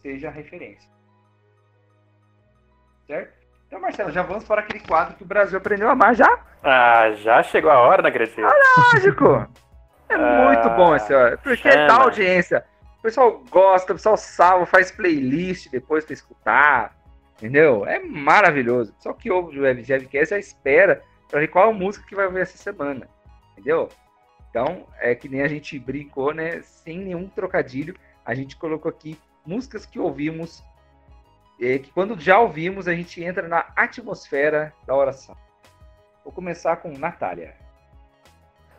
Seja a referência. Certo? Então, Marcelo, já vamos para aquele quadro que o Brasil aprendeu a amar já? Ah, já chegou a hora, não acredito. Lógico! É muito bom esse, ó, porque chama. dá audiência. O pessoal gosta, o pessoal salva, faz playlist depois para escutar. Entendeu? É maravilhoso. Só que ouve o Webcast já espera para ver qual a música que vai ouvir essa semana. Entendeu? Então, é que nem a gente brincou, né? Sem nenhum trocadilho, a gente colocou aqui músicas que ouvimos, é, que quando já ouvimos, a gente entra na atmosfera da oração. Vou começar com Natália.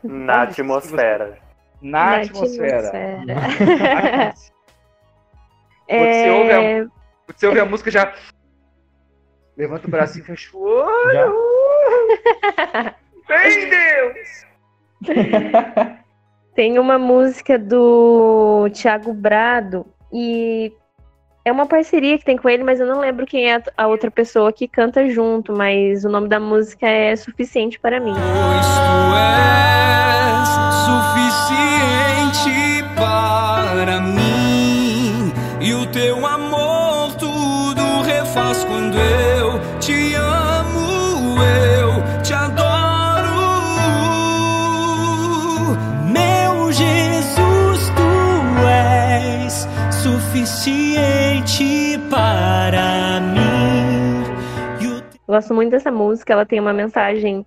Na atmosfera. Na, Na atmosfera. atmosfera. Quando você ouve a É, Quando você ouve a música, já levanta o bracinho e fecha o olho. Vem, Deus! Tem uma música do Thiago Brado e é uma parceria que tem com ele, mas eu não lembro quem é a outra pessoa que canta junto, mas o nome da música é suficiente para mim. Pois tu és suficiente para mim e o teu amor tudo refaz quando eu te amo, eu suficiente para mim. E o Gosto muito dessa música, ela tem uma mensagem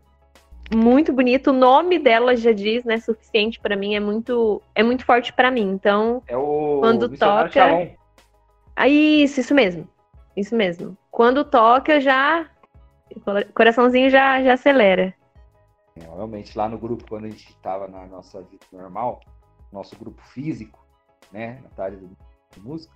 muito bonita. O nome dela já diz, né, suficiente para mim, é muito é muito forte para mim. Então, É o Quando toca- Shalom. ah, isso, isso mesmo. Isso mesmo. Quando toca, já o coraçãozinho já já acelera. Realmente, lá no grupo, quando a gente estava na nossa vida normal, nosso grupo físico, né, na tarde do- de música,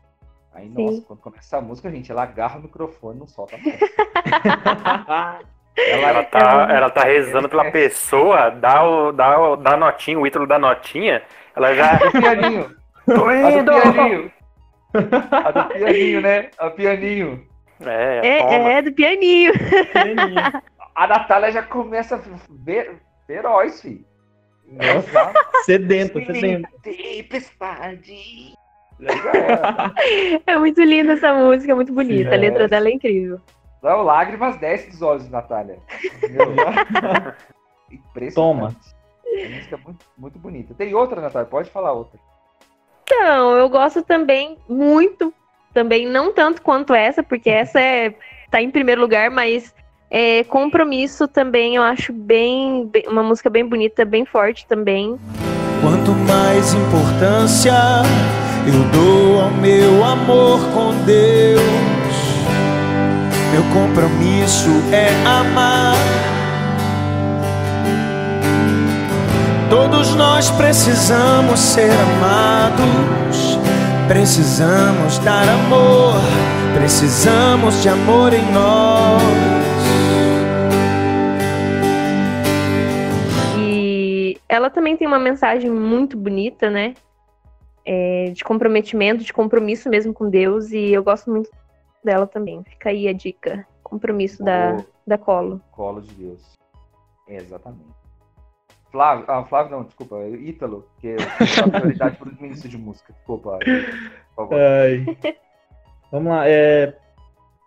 aí, Sim. nossa, quando começa a música, gente, ela agarra o microfone e não solta a voz. ela, Ela tá, ela tá rezando pela pessoa, dá, o, dá, o, dá a notinha, o ídolo da notinha, ela já. O pianinho. Tô A do indo! pianinho. A do pianinho, né? A pianinho. É, toma. É, é do pianinho. A Natália já começa ver, feroz, filho. Nossa, sedento, sedento. Tempestade. É muito linda essa música, é muito bonita. A É. letra dela é incrível. Não, lágrimas descem dos olhos Natália. Entendeu? Impressionante. Toma. É uma música muito, muito bonita. Tem outra, Natália? Pode falar outra. Então, eu gosto também muito, também não tanto quanto essa, porque essa é tá em primeiro lugar, mas é, Compromisso também eu acho bem, bem- uma música bem bonita, bem forte também. Quanto mais importância eu dou ao meu amor com Deus, meu compromisso é amar. Todos nós precisamos ser amados, precisamos dar amor, precisamos de amor em nós. E ela também tem uma mensagem muito bonita, né? É, de comprometimento, de compromisso mesmo com Deus, e eu gosto muito dela também. Fica aí a dica. Compromisso da, da Colo. Colo de Deus. É, exatamente. Flávio, ah, Flávio não, desculpa, é Ítalo, que eu tenho prioridade por ministro de música. Desculpa, por favor. Ai. Vamos lá. é,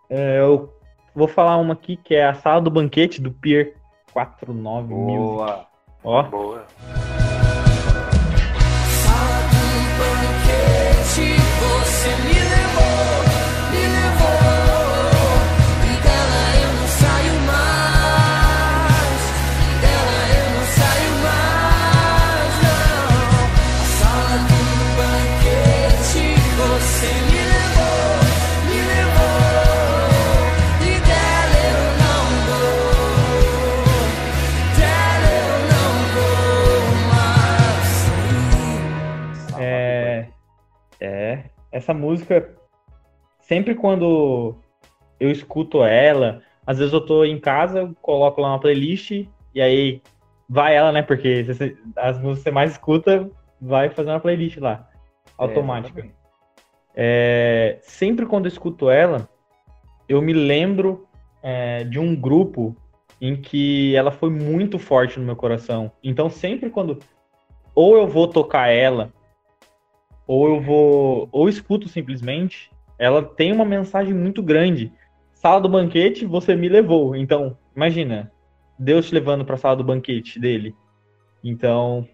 é, eu vou falar uma aqui que é a sala do banquete do Pier 49 mil. Boa. Ó, Boa. Essa música, sempre quando eu escuto ela, às vezes eu tô em casa, eu coloco lá uma playlist e aí vai ela, né? Porque você- as músicas que você mais escuta, vai fazer uma playlist lá, automática. exatamente. É, sempre quando eu escuto ela, eu me lembro é, de um grupo em que ela foi muito forte no meu coração. Então, sempre quando ou eu vou tocar ela, ou eu vou, ou escuto simplesmente, ela tem uma mensagem muito grande. Sala do banquete, você me levou. Então, imagina, Deus te levando para a sala do banquete dele. Então,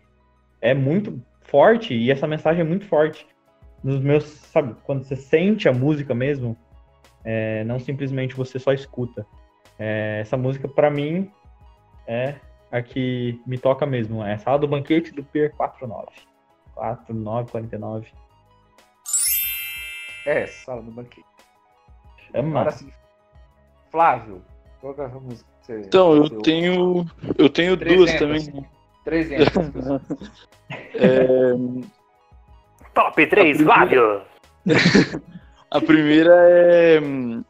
é muito forte e essa mensagem é muito forte nos meus, sabe, quando você sente a música mesmo, é, não simplesmente você só escuta. É, essa música, pra mim, é a que me toca mesmo. É Sala do Banquete do Pier 49. 49, 49. É, sala do banquete. Chama. Agora sim. Flávio, qual que é a música que você. Então, eu tenho. Eu tenho duas 300. também. 300. É, Top 3, A primeira- Flávio! a primeira é hum,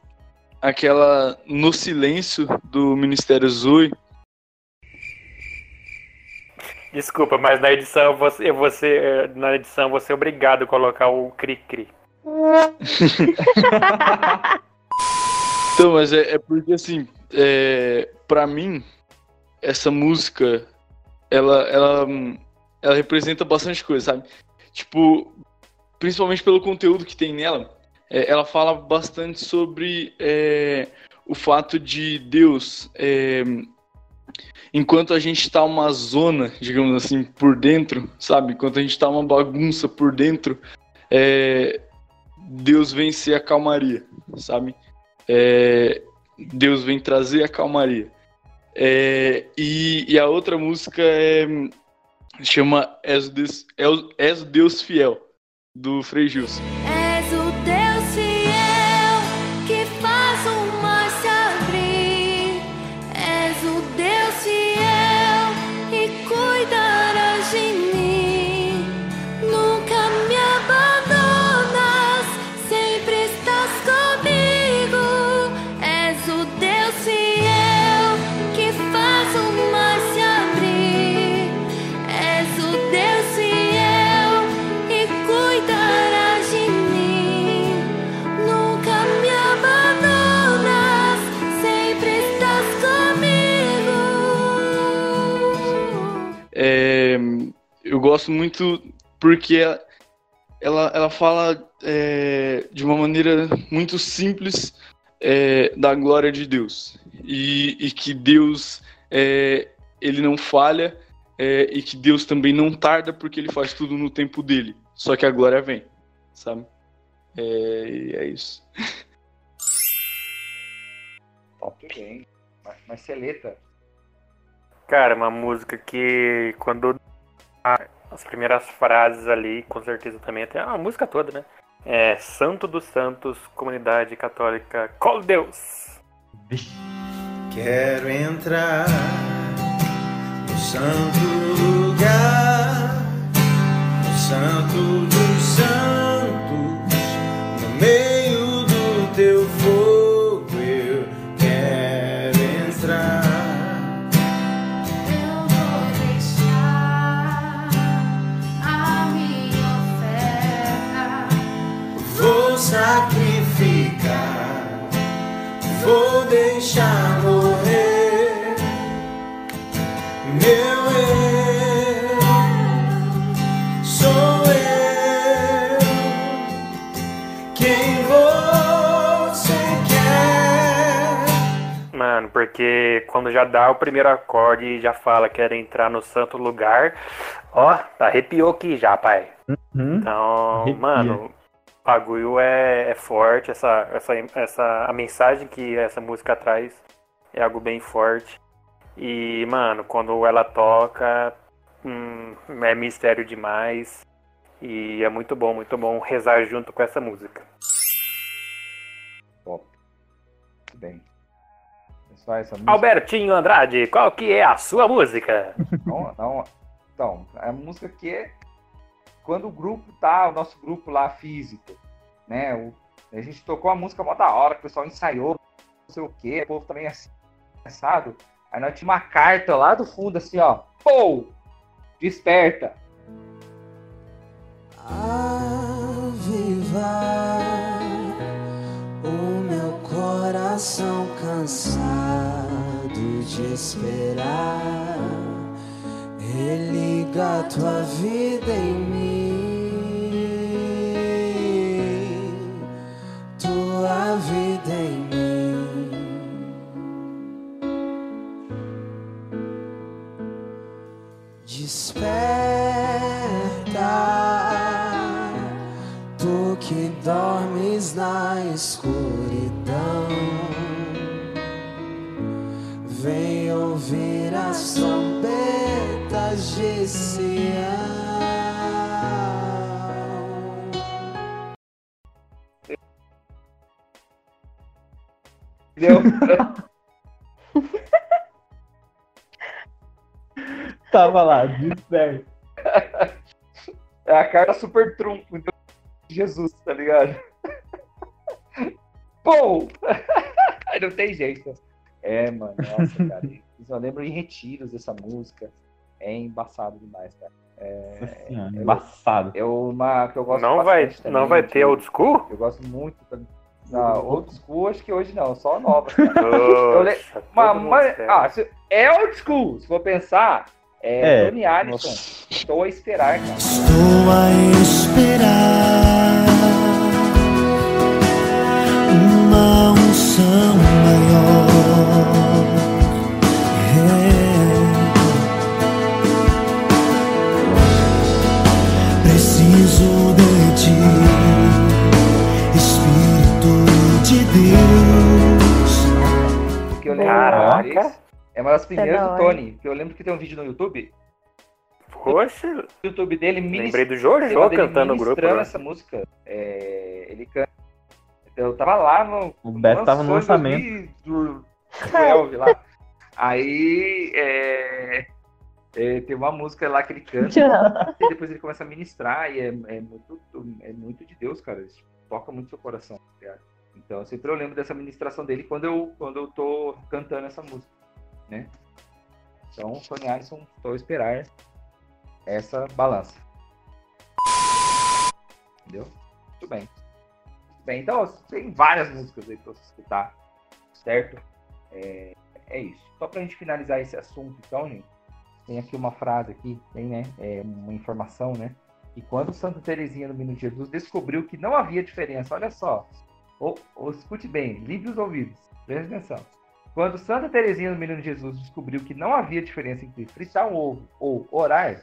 aquela No Silêncio do Ministério Zoe. Desculpa, mas na edição você, ser, na edição você é obrigado a colocar o cri-cri. Então, mas é, é porque assim, é, para mim, essa música, ela, ela, ela representa bastante coisa, sabe? Tipo, principalmente pelo conteúdo que tem nela, é, ela fala bastante sobre é, o fato de Deus, é, enquanto a gente tá uma zona, digamos assim, por dentro, sabe? Enquanto a gente tá uma bagunça por dentro, é, Deus vem ser a calmaria, sabe? É, Deus vem trazer a calmaria. É, e, e a outra música é, chama És o Deus, o Deus Fiel, do Frei Gilson. Gosto muito porque ela, ela, ela fala é, de uma maneira muito simples é, da glória de Deus e, e que Deus é, ele não falha é, e que Deus também não tarda porque ele faz tudo no tempo dele. Só que a glória vem, sabe? É, e é isso. Top bem. Mar- Marceleta. Cara, uma música que quando a- as primeiras frases ali, com certeza também até a música toda, né? É Santo dos Santos, Comunidade Católica, Colo Deus. Quero entrar no santo lugar, no santo dos santos, deixa morrer meu eu sou eu quem você quer mano porque quando já dá o primeiro acorde e já fala que quer entrar no santo lugar ó arrepiou aqui já pai uhum. então Arrepia. mano bagulho é, é forte, essa, essa, essa, a mensagem que essa música traz é algo bem forte. E, mano, quando ela toca, hum, é mistério demais. E é muito bom, muito bom rezar junto com essa música. Top. Muito bem. Pessoal, essa música. Albertinho Andrade, qual que é a sua música? Não, não, então, a música que é quando o grupo tá, o nosso grupo lá físico, né? O, a gente tocou a música mó da hora, o pessoal ensaiou, não sei o quê, o povo também assim. Aí nós tínhamos uma carta lá do fundo, assim, ó. Pô! Desperta! Avivar o meu coração cansado de esperar. Religa tua vida em mim, tua vida em mim. Desperta, tu que dormes na escuridão. Entendeu? Tava lá, desperto. é a carta super trunfo, então, de Jesus, tá ligado? Aí não tem jeito. É, mano, nossa, cara. Eu só lembro em retiros dessa música. É embaçado demais, cara. Nossa senhora, eu- embaçado. É uma que eu gosto Não vai, não também, vai ter old school? Eu gosto muito. também. Não, old school acho que hoje não, só nova. Eu le- Poxa, Uma, todo mundo uma- espera. ah, se- é old school, se for pensar. É, É. Tony Allison. Nossa. Estou a esperar, cara. Estou a esperar uma unção Caraca. É uma das primeiras da do. Tony. Que eu lembro que tem um vídeo no YouTube. Poxa, No YouTube dele, minis- lembrei do Jojo cantando no grupo. né? essa música. É, ele canta. Eu tava lá no. O Beto tava no lançamento. 2000 Do, do lá. Aí. É, é, tem uma música lá que ele canta. e depois ele começa a ministrar. E é, é muito, é muito de Deus, cara. Isso toca muito seu coração. tá Então sempre eu lembro dessa ministração dele quando eu, quando eu tô cantando essa música. Né? Então, Tony Alisson, estou a esperar essa balança. Entendeu? Muito bem. Bem, então tem várias músicas aí pra você escutar, certo? É, é isso. Só pra gente finalizar esse assunto, então, gente, tem aqui uma frase aqui, tem, né? É uma informação, né? E quando Santa Teresinha do Menino Jesus descobriu que não havia diferença, olha só, ou, ou escute bem, livre os ouvidos, preste atenção. Quando Santa Teresinha do Menino Jesus descobriu que não havia diferença entre fritar um ovo ou orar,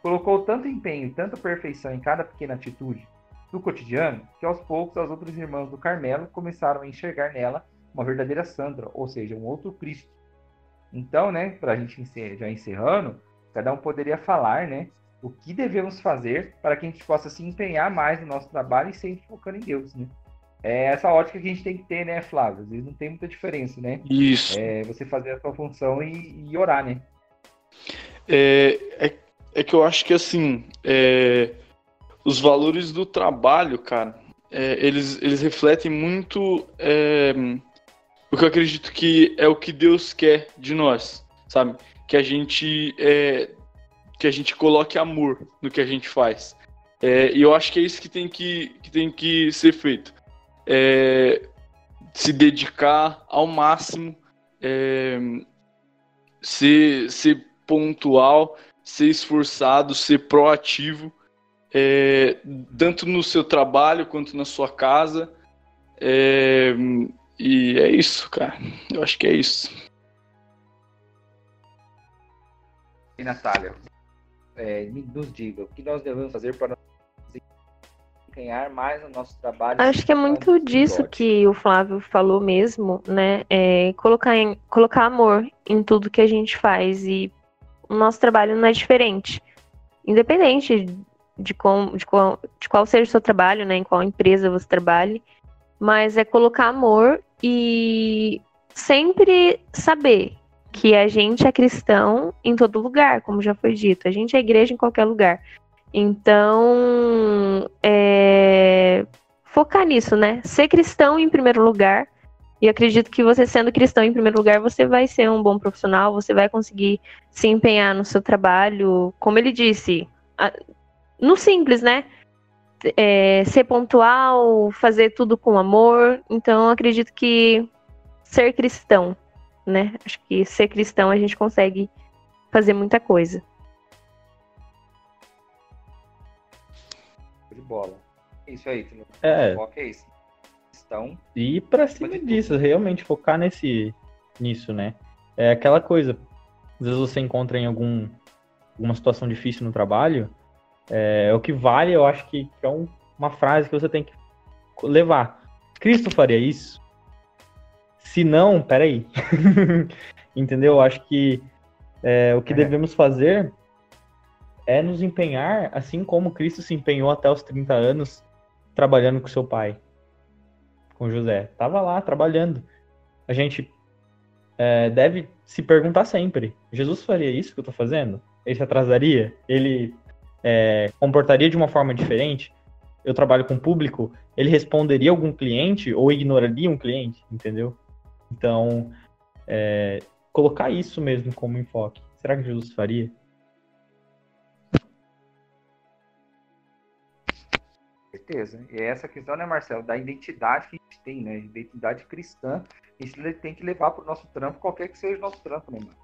colocou tanto empenho e tanta perfeição em cada pequena atitude do cotidiano que aos poucos as outras irmãs do Carmelo começaram a enxergar nela uma verdadeira Sandra, ou seja, um outro Cristo. Então, né, para a gente já encerrando, cada um poderia falar, né, o que devemos fazer para que a gente possa se empenhar mais no nosso trabalho e sempre focando em Deus, né? É essa ótica que a gente tem que ter, né, Flávio? Às vezes não tem muita diferença, né? Isso. É você fazer a sua função e, e orar, né? É, é, é que eu acho que assim, é, os valores do trabalho, cara, é, eles, eles refletem muito é, o que eu acredito que é o que Deus quer de nós, sabe? Que a gente é, que a gente coloque amor no que a gente faz. É, e eu acho que é isso que tem que, que, tem que ser feito. É, se dedicar ao máximo, é, ser, ser pontual, ser esforçado, ser proativo, é, tanto no seu trabalho quanto na sua casa. É, E é isso, cara. Eu acho que é isso. E Natália, é, nos diga, o que nós devemos fazer para ganhar mais no nosso trabalho? Acho que é muito disso que o Flávio falou mesmo, né? É colocar, em- colocar amor em tudo que a gente faz e o nosso trabalho não é diferente. Independente de, com, de, qual, de qual seja o seu trabalho, né? Em qual empresa você trabalhe, mas é colocar amor e sempre saber que a gente é cristão em todo lugar, como já foi dito. A gente é igreja em qualquer lugar. Então, é, focar nisso, né? Ser cristão em primeiro lugar. E acredito que você sendo cristão em primeiro lugar, você vai ser um bom profissional, você vai conseguir se empenhar no seu trabalho. Como ele disse, no simples, né? É, ser pontual, fazer tudo com amor. Então, acredito que ser cristão, né? Acho que ser cristão a gente consegue fazer muita coisa. Bola. É Isso aí, Felipe. É. O foco é isso. Então, E ir pra cima de tudo. disso, realmente focar nesse nisso, né? É aquela coisa. Às vezes você encontra em algum alguma situação difícil no trabalho, é, o que vale, eu acho que é um- uma frase que você tem que levar. Cristo faria isso? Se não, peraí. Entendeu? Eu acho que é, o que É. devemos fazer é nos empenhar, assim como Cristo se empenhou até os 30 anos trabalhando com seu pai com José. Tava lá trabalhando. A gente é, deve se perguntar sempre: Jesus faria isso que eu tô fazendo? Ele se atrasaria? Ele é, comportaria de uma forma diferente? Eu trabalho com público, ele responderia algum cliente ou ignoraria um cliente? Entendeu? Então, é, colocar isso mesmo como enfoque. Será que Jesus faria? Certeza. E é essa questão, né, Marcelo, da identidade que a gente tem, né? Identidade cristã. A gente tem que levar pro nosso trampo, qualquer que seja o nosso trampo, né, mano?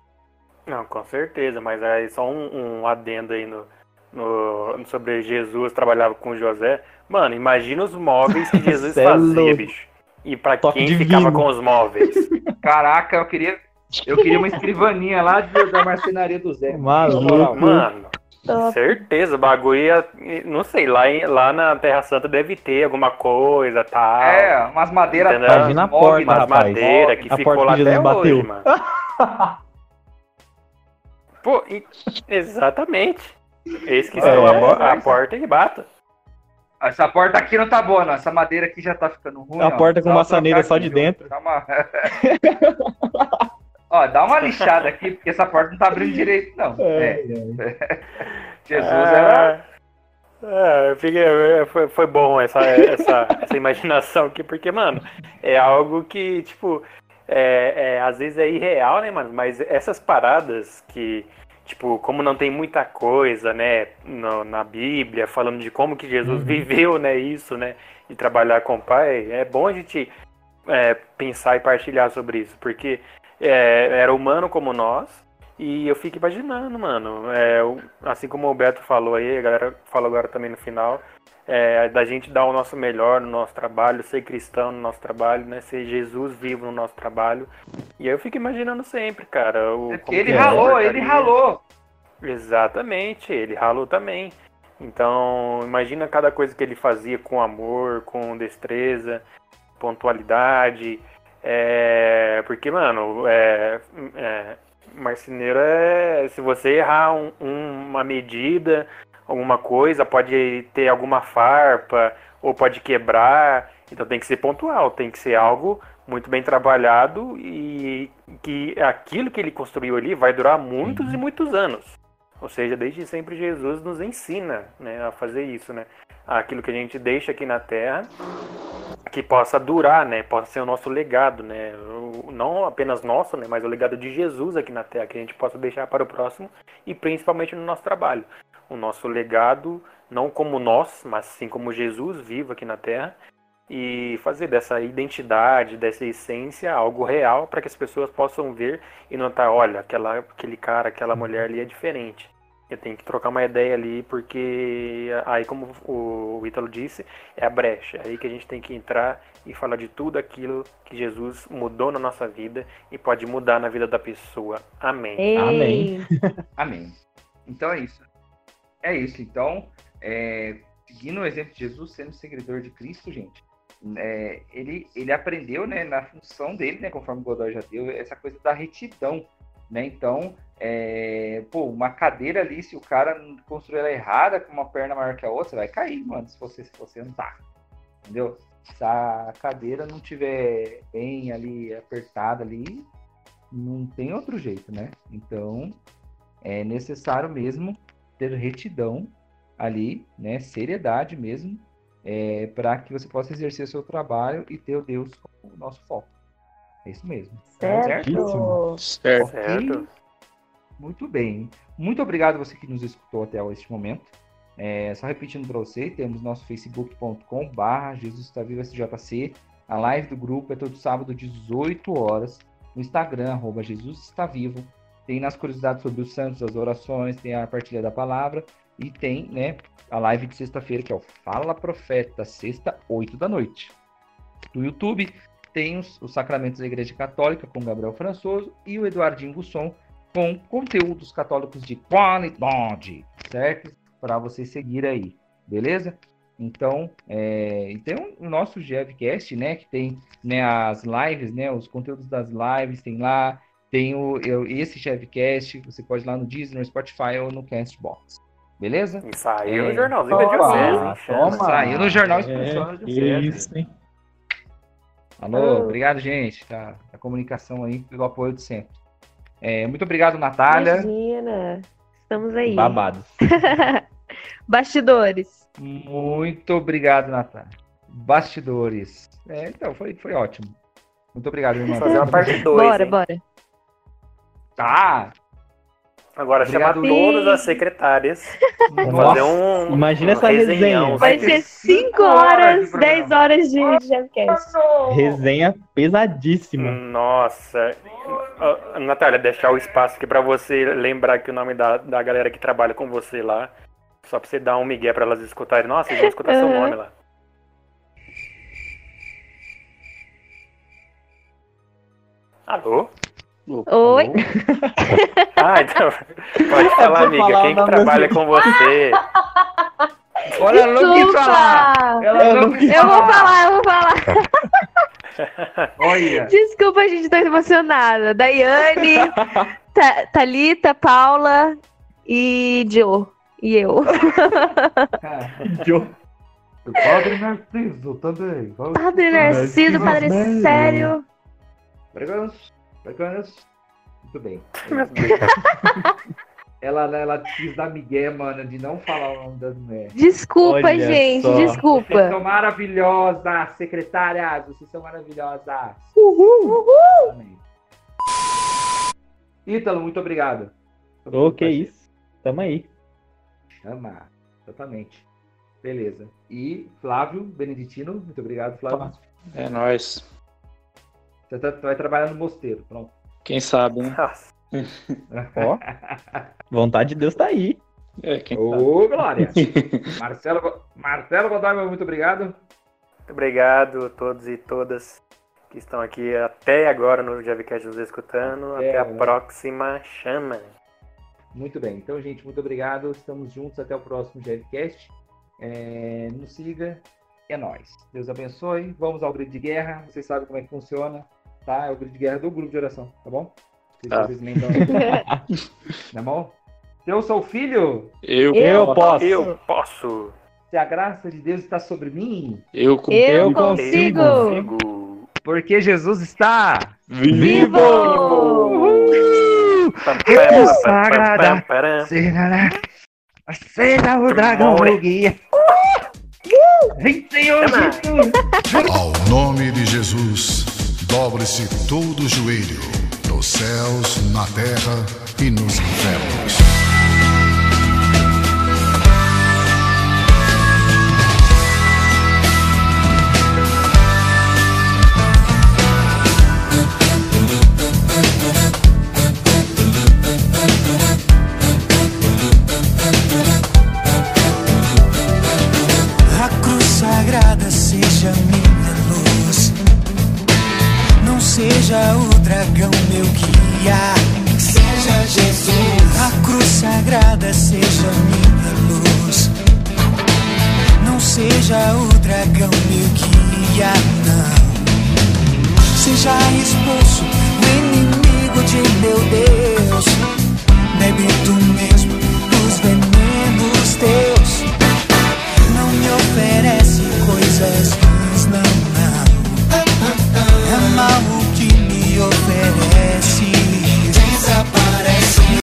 Não, com certeza, mas aí só um, um adendo aí no, no- sobre Jesus trabalhava com José. Mano, imagina os móveis que Jesus é fazia, bicho. E pra Toque quem divino. ficava com os móveis? Caraca, eu queria. Eu queria uma escrivaninha lá de- da marcenaria do Zé. Maluco. Mano, Top. certeza, o bagulho ia. Não sei, lá, em- lá na Terra Santa deve ter alguma coisa, tal. É, umas madeiras Tá vindo a porta, Umas rapaz. madeira que A ficou porta lá que até bateu. hoje, mano. Pô, e- exatamente. Esse que É, são a, po- a é. porta e bata. Essa porta aqui não tá boa, não. Essa madeira aqui já tá ficando ruim. A ó. porta com maçaneira só de dentro. Uma... ó, dá uma lixada aqui, porque essa porta não tá abrindo direito, não. É, Jesus era. É, eu fiquei- é, foi, foi bom essa, essa, essa imaginação aqui, porque, mano, é algo que, tipo, é, é, às vezes é irreal, né, mano? Mas essas paradas que, tipo, como não tem muita coisa, né, no- na Bíblia, falando de como que Jesus Uhum. viveu, né, isso, né, de trabalhar com o Pai, é bom a gente é, pensar e partilhar sobre isso, porque é, era humano como nós, e eu fico imaginando, mano, é, assim como o Beto falou aí, a galera falou agora também no final, é, da gente dar o nosso melhor no nosso trabalho, ser cristão no nosso trabalho, né, ser Jesus vivo no nosso trabalho. E aí eu fico imaginando sempre, cara. O, É ele que ralou, ele ralou. Exatamente, ele ralou também. Então, imagina cada coisa que ele fazia com amor, com destreza, pontualidade. É, porque, mano, é, é, marceneiro é. Se você errar um- um- uma medida, alguma coisa, pode ter alguma farpa, ou pode quebrar. Então tem que ser pontual, tem que ser algo muito bem trabalhado e que aquilo que ele construiu ali vai durar muitos e muitos anos. Ou seja, desde sempre Jesus nos ensina né, a fazer isso, né? Aquilo que a gente deixa aqui na Terra, que possa durar, né? Possa ser o nosso legado, né? Não apenas nosso, né? Mas o legado de Jesus aqui na Terra, que a gente possa deixar para o próximo e principalmente no nosso trabalho. O nosso legado, não como nós, mas sim como Jesus vivo aqui na Terra e fazer dessa identidade, dessa essência algo real para que as pessoas possam ver e notar, olha, aquela, aquele cara, aquela mulher ali é diferente. Eu tenho que trocar uma ideia ali, porque aí, como o Ítalo disse, é a brecha. É aí que a gente tem que entrar e falar de tudo aquilo que Jesus mudou na nossa vida e pode mudar na vida da pessoa. Amém. Ei. Amém. Amém. Então é isso. É isso. Então, é, seguindo o exemplo de Jesus, sendo seguidor de Cristo, gente, é, ele, ele aprendeu né, na função dele, né, conforme o Godoy já deu, essa coisa da retidão. Né? Então, é, pô, uma cadeira ali, se o cara construir ela errada, com uma perna maior que a outra, você vai cair, mano, se você, se você andar. Entendeu? Se a cadeira não tiver bem ali apertada ali, não tem outro jeito, né? Então, é necessário mesmo ter retidão ali, né? Seriedade mesmo, é, para que você possa exercer seu trabalho e ter o Deus como nosso foco. É isso mesmo. Certo. Certo. Ok? Certo. Muito bem. Muito obrigado você que nos escutou até este momento. É, só repetindo para você, temos nosso facebook.com barra Jesus está vivo SJC. A live do grupo é todo sábado, 18 horas. No Instagram, arroba Jesus está vivo. Tem nas curiosidades sobre os santos, as orações, tem a partilha da palavra. E tem, né, a live de sexta-feira, que é o Fala Profeta, sexta, 8 da noite. No YouTube tem os, os Sacramentos da Igreja Católica, com Gabriel Françoso, e o Eduardinho Gusson, com conteúdos católicos de qualidade, certo? Para você seguir aí, beleza? Então, é, e tem o nosso GevCast, né? Que tem né, as lives, né? Os conteúdos das lives tem lá. Tem o, eu- esse GevCast, você pode ir lá no Disney, no Spotify ou no Castbox. Beleza? E saiu É. no jornalzinho da diocese, hein? toma. Saiu no Jornal É, da que Diocese. isso, hein? Alô, Oh. obrigado, gente, da, da comunicação aí, pelo apoio de sempre. É, muito obrigado, Natália. Imagina. Estamos aí. Babados. Bastidores. Muito obrigado, Natália. Bastidores. É, então, foi, foi ótimo. Muito obrigado, irmã. Vamos fazer uma parte 2. Bora, bora. Tá! Agora Obrigado. chamar todas as secretárias. Fazer um. imagina um essa resenha. resenhão. Vai ter ser cinco 5 horas de horas, programa. 10 horas de Gemcast. Resenha pesadíssima. Nossa. Ó, Natália, deixar o espaço aqui pra você lembrar que o nome da, da galera que trabalha com você lá. Só pra você dar um migué pra elas escutarem. Nossa, eles vão escutar seu Aham. nome lá. Alô? Oi. Ah, então. Pode falar, amiga. falar Quem que trabalha com você? Olha, ela não quis falar! Ela não quis Eu vou falar, eu vou falar. Olha! Desculpa, gente, tô emocionada. Daiane, Ta- Thalita, Paula e Joe. E eu. Joe. O Padre Narciso também. Padre Narciso, Padre. Sério. Breganço, breganço. Muito bem. ela, ela quis dar migué, mano, de não falar o nome das mulheres. Desculpa, Olha gente, só. Vocês desculpa. são maravilhosas, secretárias. Vocês são maravilhosas. Uhul. Amém. Ítalo, muito obrigado. Ô, que isso. Tamo aí. Chama. Exatamente. Beleza. E Flávio Beneditino, muito obrigado, Flávio. É nóis. Você tá- vai trabalhar no mosteiro, pronto. Quem sabe, né? Nossa. Ó. Vontade de Deus tá aí. É, quem sabe. Ô, Glória. Marcelo, Marcelo Godoy, muito obrigado. Muito obrigado a todos e todas que estão aqui até agora no Javicast nos escutando. Até Até a agora. próxima chama. Muito bem. Então, gente, muito obrigado. Estamos juntos até o próximo GLCast. É, nos siga. É nóis. Deus abençoe. Vamos ao grid de guerra. Vocês sabem como é que funciona, tá? É o grid de guerra do grupo de oração, tá bom? Se Tá. vocês lembram. tá bom? Se eu sou filho, Eu, Eu posso. Eu posso. se a graça de Deus está sobre mim, eu, com- Eu Eu consigo. Consigo. porque Jesus está. Vivo! Pam, Eu sagrada. Será, será o dragão do guia. Vem, Senhor. Jesus. Ao nome de Jesus, dobre-se todo o joelho, nos céus, na terra e nos infernos. Seja o dragão meu guia, não. Seja expulso o inimigo de meu Deus. Bebe tu mesmo